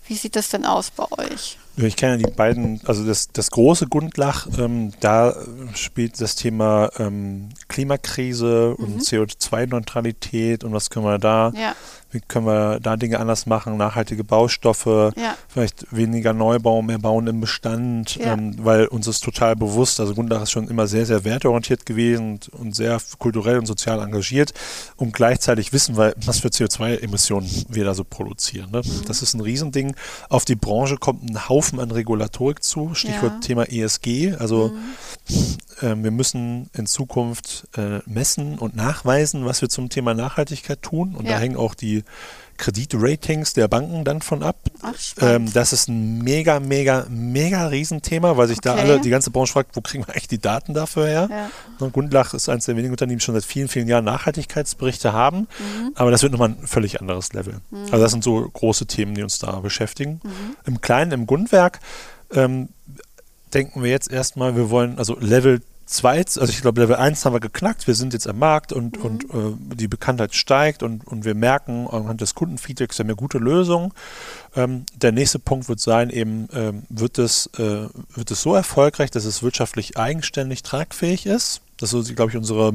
Wie sieht das denn aus bei euch? Ich kenne die beiden, also das, das große Gundlach, ähm, da spielt das Thema ähm, Klimakrise mhm. und CO2-Neutralität und was können wir da ja wie können wir da Dinge anders machen, nachhaltige Baustoffe, ja. vielleicht weniger Neubau, mehr bauen im Bestand, ja. ähm, weil uns ist total bewusst, also Gundach ist schon immer sehr, sehr werteorientiert gewesen und, und sehr kulturell und sozial engagiert und gleichzeitig wissen wir, was für CO2-Emissionen wir da so produzieren. Ne? Mhm. Das ist ein Riesending. Auf die Branche kommt ein Haufen an Regulatorik zu, Stichwort ja. Thema ESG, also mhm. ähm, wir müssen in Zukunft äh, messen und nachweisen, was wir zum Thema Nachhaltigkeit tun. Und Ja. da hängen auch die Kreditratings der Banken dann von ab. Ach. Ähm, das ist ein mega, mega, mega Riesenthema, weil sich da Okay. alle, die ganze Branche fragt, wo kriegen wir eigentlich die Daten dafür her? Ja. Ne, Gundlach ist eines der wenigen Unternehmen, die schon seit vielen, vielen Jahren Nachhaltigkeitsberichte haben. Mhm. Aber das wird nochmal ein völlig anderes Level. Also das sind so große Themen, die uns da beschäftigen. Mhm. Im Kleinen, im Grundwerk ähm, denken wir jetzt erstmal, wir wollen, also Level 2, also ich glaube Level 1 haben wir geknackt, wir sind jetzt am Markt und, und äh, die Bekanntheit steigt und, und wir merken anhand des Kundenfeedbacks, wir haben ja gute Lösungen. Ähm, der nächste Punkt wird sein, eben ähm, wird, es, äh, wird es so erfolgreich, dass es wirtschaftlich eigenständig tragfähig ist. Das ist, glaube ich, unsere,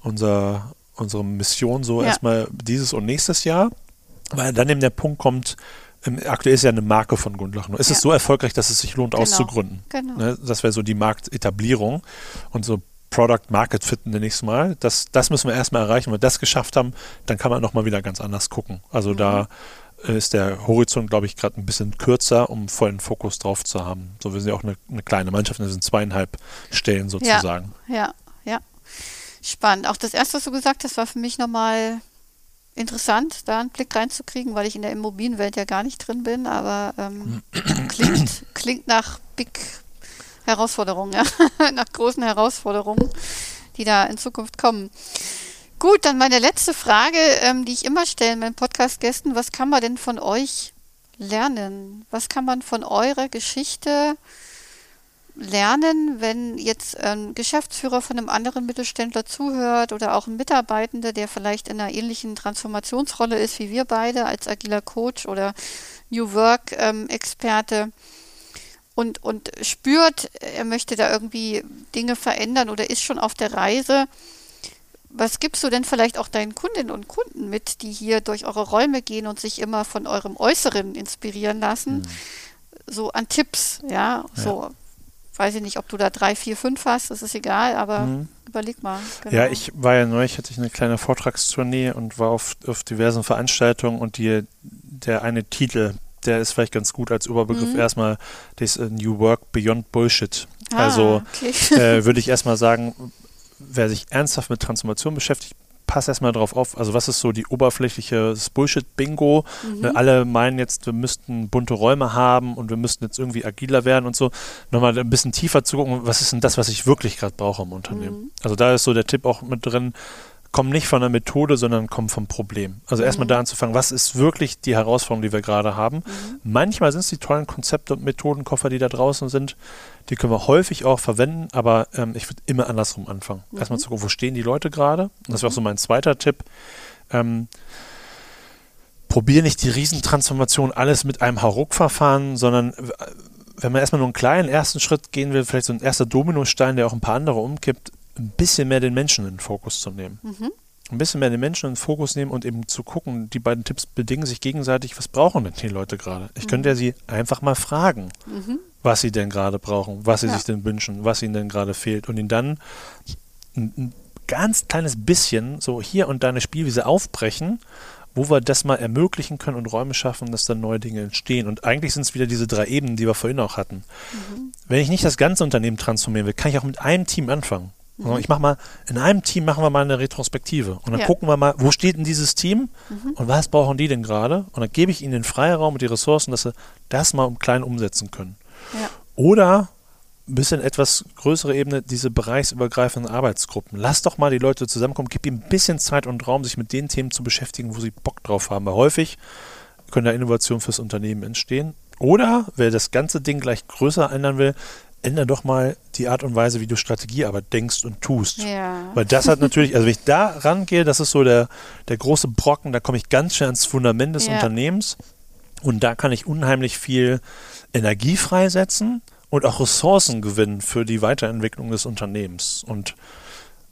unser, unsere Mission so Ja. erstmal dieses und nächstes Jahr. Weil dann eben der Punkt kommt, aktuell ist ja eine Marke von Gundlach. Nur ist Ja. es so erfolgreich, dass es sich lohnt, Genau. auszugründen. Genau. Ne? Das wäre so die Marktetablierung und so Product Market Fit es mal. Das, das müssen wir erstmal erreichen. Wenn wir das geschafft haben, dann kann man nochmal wieder ganz anders gucken. Also Mhm. da äh, ist der Horizont, glaube ich, gerade ein bisschen kürzer, um vollen Fokus drauf zu haben. So, wir sind ja auch eine, eine kleine Mannschaft, wir sind zweieinhalb Stellen sozusagen. Ja, ja. Spannend. Auch das erste, was du gesagt hast, war für mich nochmal interessant, da einen Blick reinzukriegen, weil ich in der Immobilienwelt ja gar nicht drin bin, aber ähm, klingt, klingt nach Big Herausforderungen, ja. *laughs* nach großen Herausforderungen, die da in Zukunft kommen. Gut, dann meine letzte Frage, ähm, die ich immer stelle meinen Podcast-Gästen. Was kann man denn von euch lernen? Was kann man von eurer Geschichte lernen, wenn jetzt ein Geschäftsführer von einem anderen Mittelständler zuhört oder auch ein Mitarbeitender, der vielleicht in einer ähnlichen Transformationsrolle ist wie wir beide als agiler Coach oder New Work ähm, Experte und, und spürt, er möchte da irgendwie Dinge verändern oder ist schon auf der Reise. Was gibst du denn vielleicht auch deinen Kundinnen und Kunden mit, die hier durch eure Räume gehen und sich immer von eurem Äußeren inspirieren lassen? So an Tipps, ja, so weiß ich nicht, ob du da drei, vier, fünf hast, das ist egal, aber Mhm. überleg mal. Genau. Ja, ich war ja neulich, hatte ich eine kleine Vortragstournee und war auf, auf diversen Veranstaltungen und die, der eine Titel, der ist vielleicht ganz gut als Überbegriff Mhm. erstmal, das ist New Work Beyond Bullshit. Ah, also okay. äh, würde ich erstmal sagen, wer sich ernsthaft mit Transformation beschäftigt, passt erstmal drauf auf. Also was ist so die oberflächliche Bullshit-Bingo? Mhm. Ne, alle meinen jetzt, wir müssten bunte Räume haben und wir müssten jetzt irgendwie agiler werden und so. Nochmal ein bisschen tiefer zu gucken, was ist denn das, was ich wirklich gerade brauche im Unternehmen? Mhm. Also da ist so der Tipp auch mit drin, komm nicht von der Methode, sondern komm vom Problem. Also erstmal Mhm. da anzufangen, was ist wirklich die Herausforderung, die wir gerade haben? Mhm. Manchmal sind es die tollen Konzepte und Methodenkoffer, die da draußen sind. Die können wir häufig auch verwenden, aber ähm, ich würde immer andersrum anfangen. Mhm. Erstmal zu gucken, wo stehen die Leute gerade? Und das wäre auch so mein zweiter Tipp. Ähm, probier nicht die Riesentransformation alles mit einem Hauruck-Verfahren, sondern äh, wenn man erstmal nur einen kleinen ersten Schritt gehen will, vielleicht so ein erster Dominostein, der auch ein paar andere umkippt, ein bisschen mehr den Menschen in den Fokus zu nehmen. Mhm. Ein bisschen mehr den Menschen in den Fokus nehmen und eben zu gucken, die beiden Tipps bedingen sich gegenseitig, was brauchen denn die Leute gerade? Ich könnte ja sie einfach mal fragen, Mhm. was sie denn gerade brauchen, was sie Ja. sich denn wünschen, was ihnen denn gerade fehlt und ihnen dann ein, ein ganz kleines bisschen so hier und da eine Spielwiese aufbrechen, wo wir das mal ermöglichen können und Räume schaffen, dass dann neue Dinge entstehen. Und eigentlich sind es wieder diese drei Ebenen, die wir vorhin auch hatten. Mhm. Wenn ich nicht das ganze Unternehmen transformieren will, kann ich auch mit einem Team anfangen. Also Ich mache mal, in einem Team machen wir mal eine Retrospektive und dann Ja. gucken wir mal, wo steht denn dieses Team und was brauchen die denn gerade? Und dann gebe ich ihnen den Freiraum und die Ressourcen, dass sie das mal im Kleinen umsetzen können. Ja. Oder ein bisschen etwas größere Ebene, diese bereichsübergreifenden Arbeitsgruppen. Lass doch mal die Leute zusammenkommen, gib ihnen ein bisschen Zeit und Raum, sich mit den Themen zu beschäftigen, wo sie Bock drauf haben. Weil häufig können da Innovationen fürs Unternehmen entstehen. Oder wer das ganze Ding gleich größer ändern will, ändere doch mal die Art und Weise, wie du Strategiearbeit denkst und tust. Ja. Weil das hat natürlich, also wenn ich da rangehe, das ist so der, der große Brocken, da komme ich ganz schnell ans Fundament des Ja. Unternehmens und da kann ich unheimlich viel Energie freisetzen und auch Ressourcen gewinnen für die Weiterentwicklung des Unternehmens. Und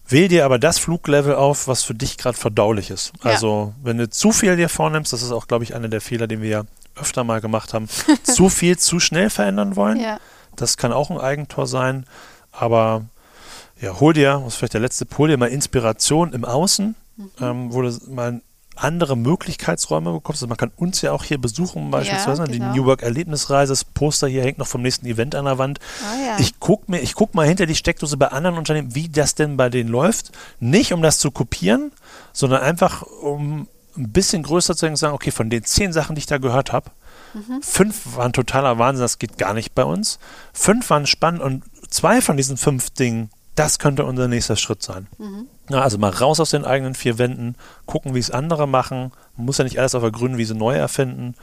wähl dir aber das Fluglevel auf, was für dich gerade verdaulich ist. Ja. Also wenn du zu viel dir vornimmst, das ist auch, glaube ich, einer der Fehler, den wir ja öfter mal gemacht haben, *laughs* zu viel zu schnell verändern wollen. ja. Das kann auch ein Eigentor sein, aber ja, hol dir, das ist vielleicht der letzte, hol dir mal Inspiration im Außen, Mhm. ähm, wo du mal andere Möglichkeitsräume bekommst. Also man kann uns ja auch hier besuchen, beispielsweise Ja, die genau. New Work Erlebnisreise. Das Poster hier hängt noch vom nächsten Event an der Wand. Ah, ja. Ich guck mir, ich guck mal hinter die Steckdose bei anderen Unternehmen, wie das denn bei denen läuft. Nicht um das zu kopieren, sondern einfach um ein bisschen größer zu sagen, okay, von den zehn Sachen, die ich da gehört habe, fünf waren totaler Wahnsinn, das geht gar nicht bei uns. Fünf waren spannend und zwei von diesen fünf Dingen, das könnte unser nächster Schritt sein. Ja, also mal raus aus den eigenen vier Wänden, gucken, wie es andere machen. Man muss ja nicht alles auf der grünen Wiese neu erfinden.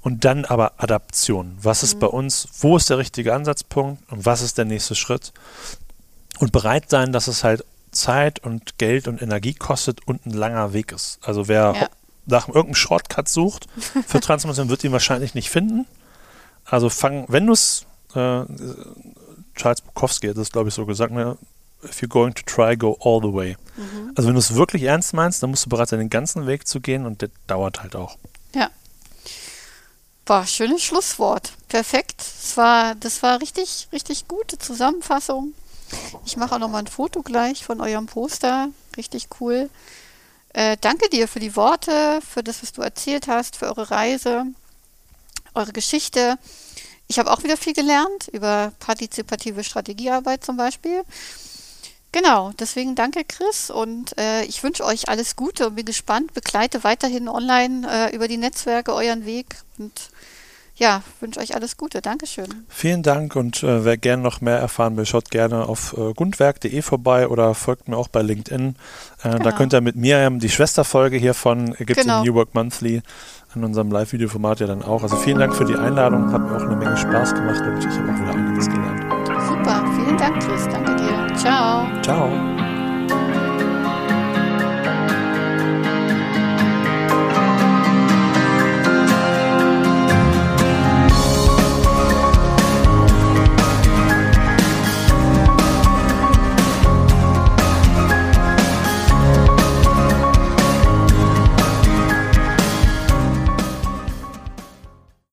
Und dann aber Adaption. Was ist bei uns, wo ist der richtige Ansatzpunkt und was ist der nächste Schritt? Und bereit sein, dass es halt Zeit und Geld und Energie kostet und ein langer Weg ist. Also wer Ja. Nach irgendeinem Shortcut sucht für *laughs* Transformation, wird ihn wahrscheinlich nicht finden. Also fang, wenn du es, äh, Charles Bukowski hat das, glaube ich, so gesagt, ne? if you're going to try, go all the way. Also wenn du es wirklich ernst meinst, dann musst du bereit sein, den ganzen Weg zu gehen und der dauert halt auch. Ja. Boah, schönes Schlusswort. Perfekt. Das war, das war richtig, richtig gute Zusammenfassung. Ich mache auch nochmal ein Foto gleich von eurem Poster. Richtig cool. Äh, danke dir für die Worte, für das, was du erzählt hast, für eure Reise, eure Geschichte. Ich habe auch wieder viel gelernt über partizipative Strategiearbeit zum Beispiel. Genau, deswegen danke Chris und äh, ich wünsche euch alles Gute und bin gespannt, begleite weiterhin online äh, über die Netzwerke euren Weg und ja, wünsche euch alles Gute. Dankeschön. Vielen Dank und äh, wer gerne noch mehr erfahren will, schaut gerne auf äh, gundwerk.de vorbei oder folgt mir auch bei LinkedIn. Äh, Da Genau. könnt ihr mit Miriam die Schwesterfolge hiervon, gibt es Genau. im New Work Monthly in unserem Live-Video-Format ja dann auch. Also vielen Dank für die Einladung, hat mir auch eine Menge Spaß gemacht und ich habe auch wieder einiges gelernt. Super, vielen Dank Chris, danke dir. Ciao. Ciao.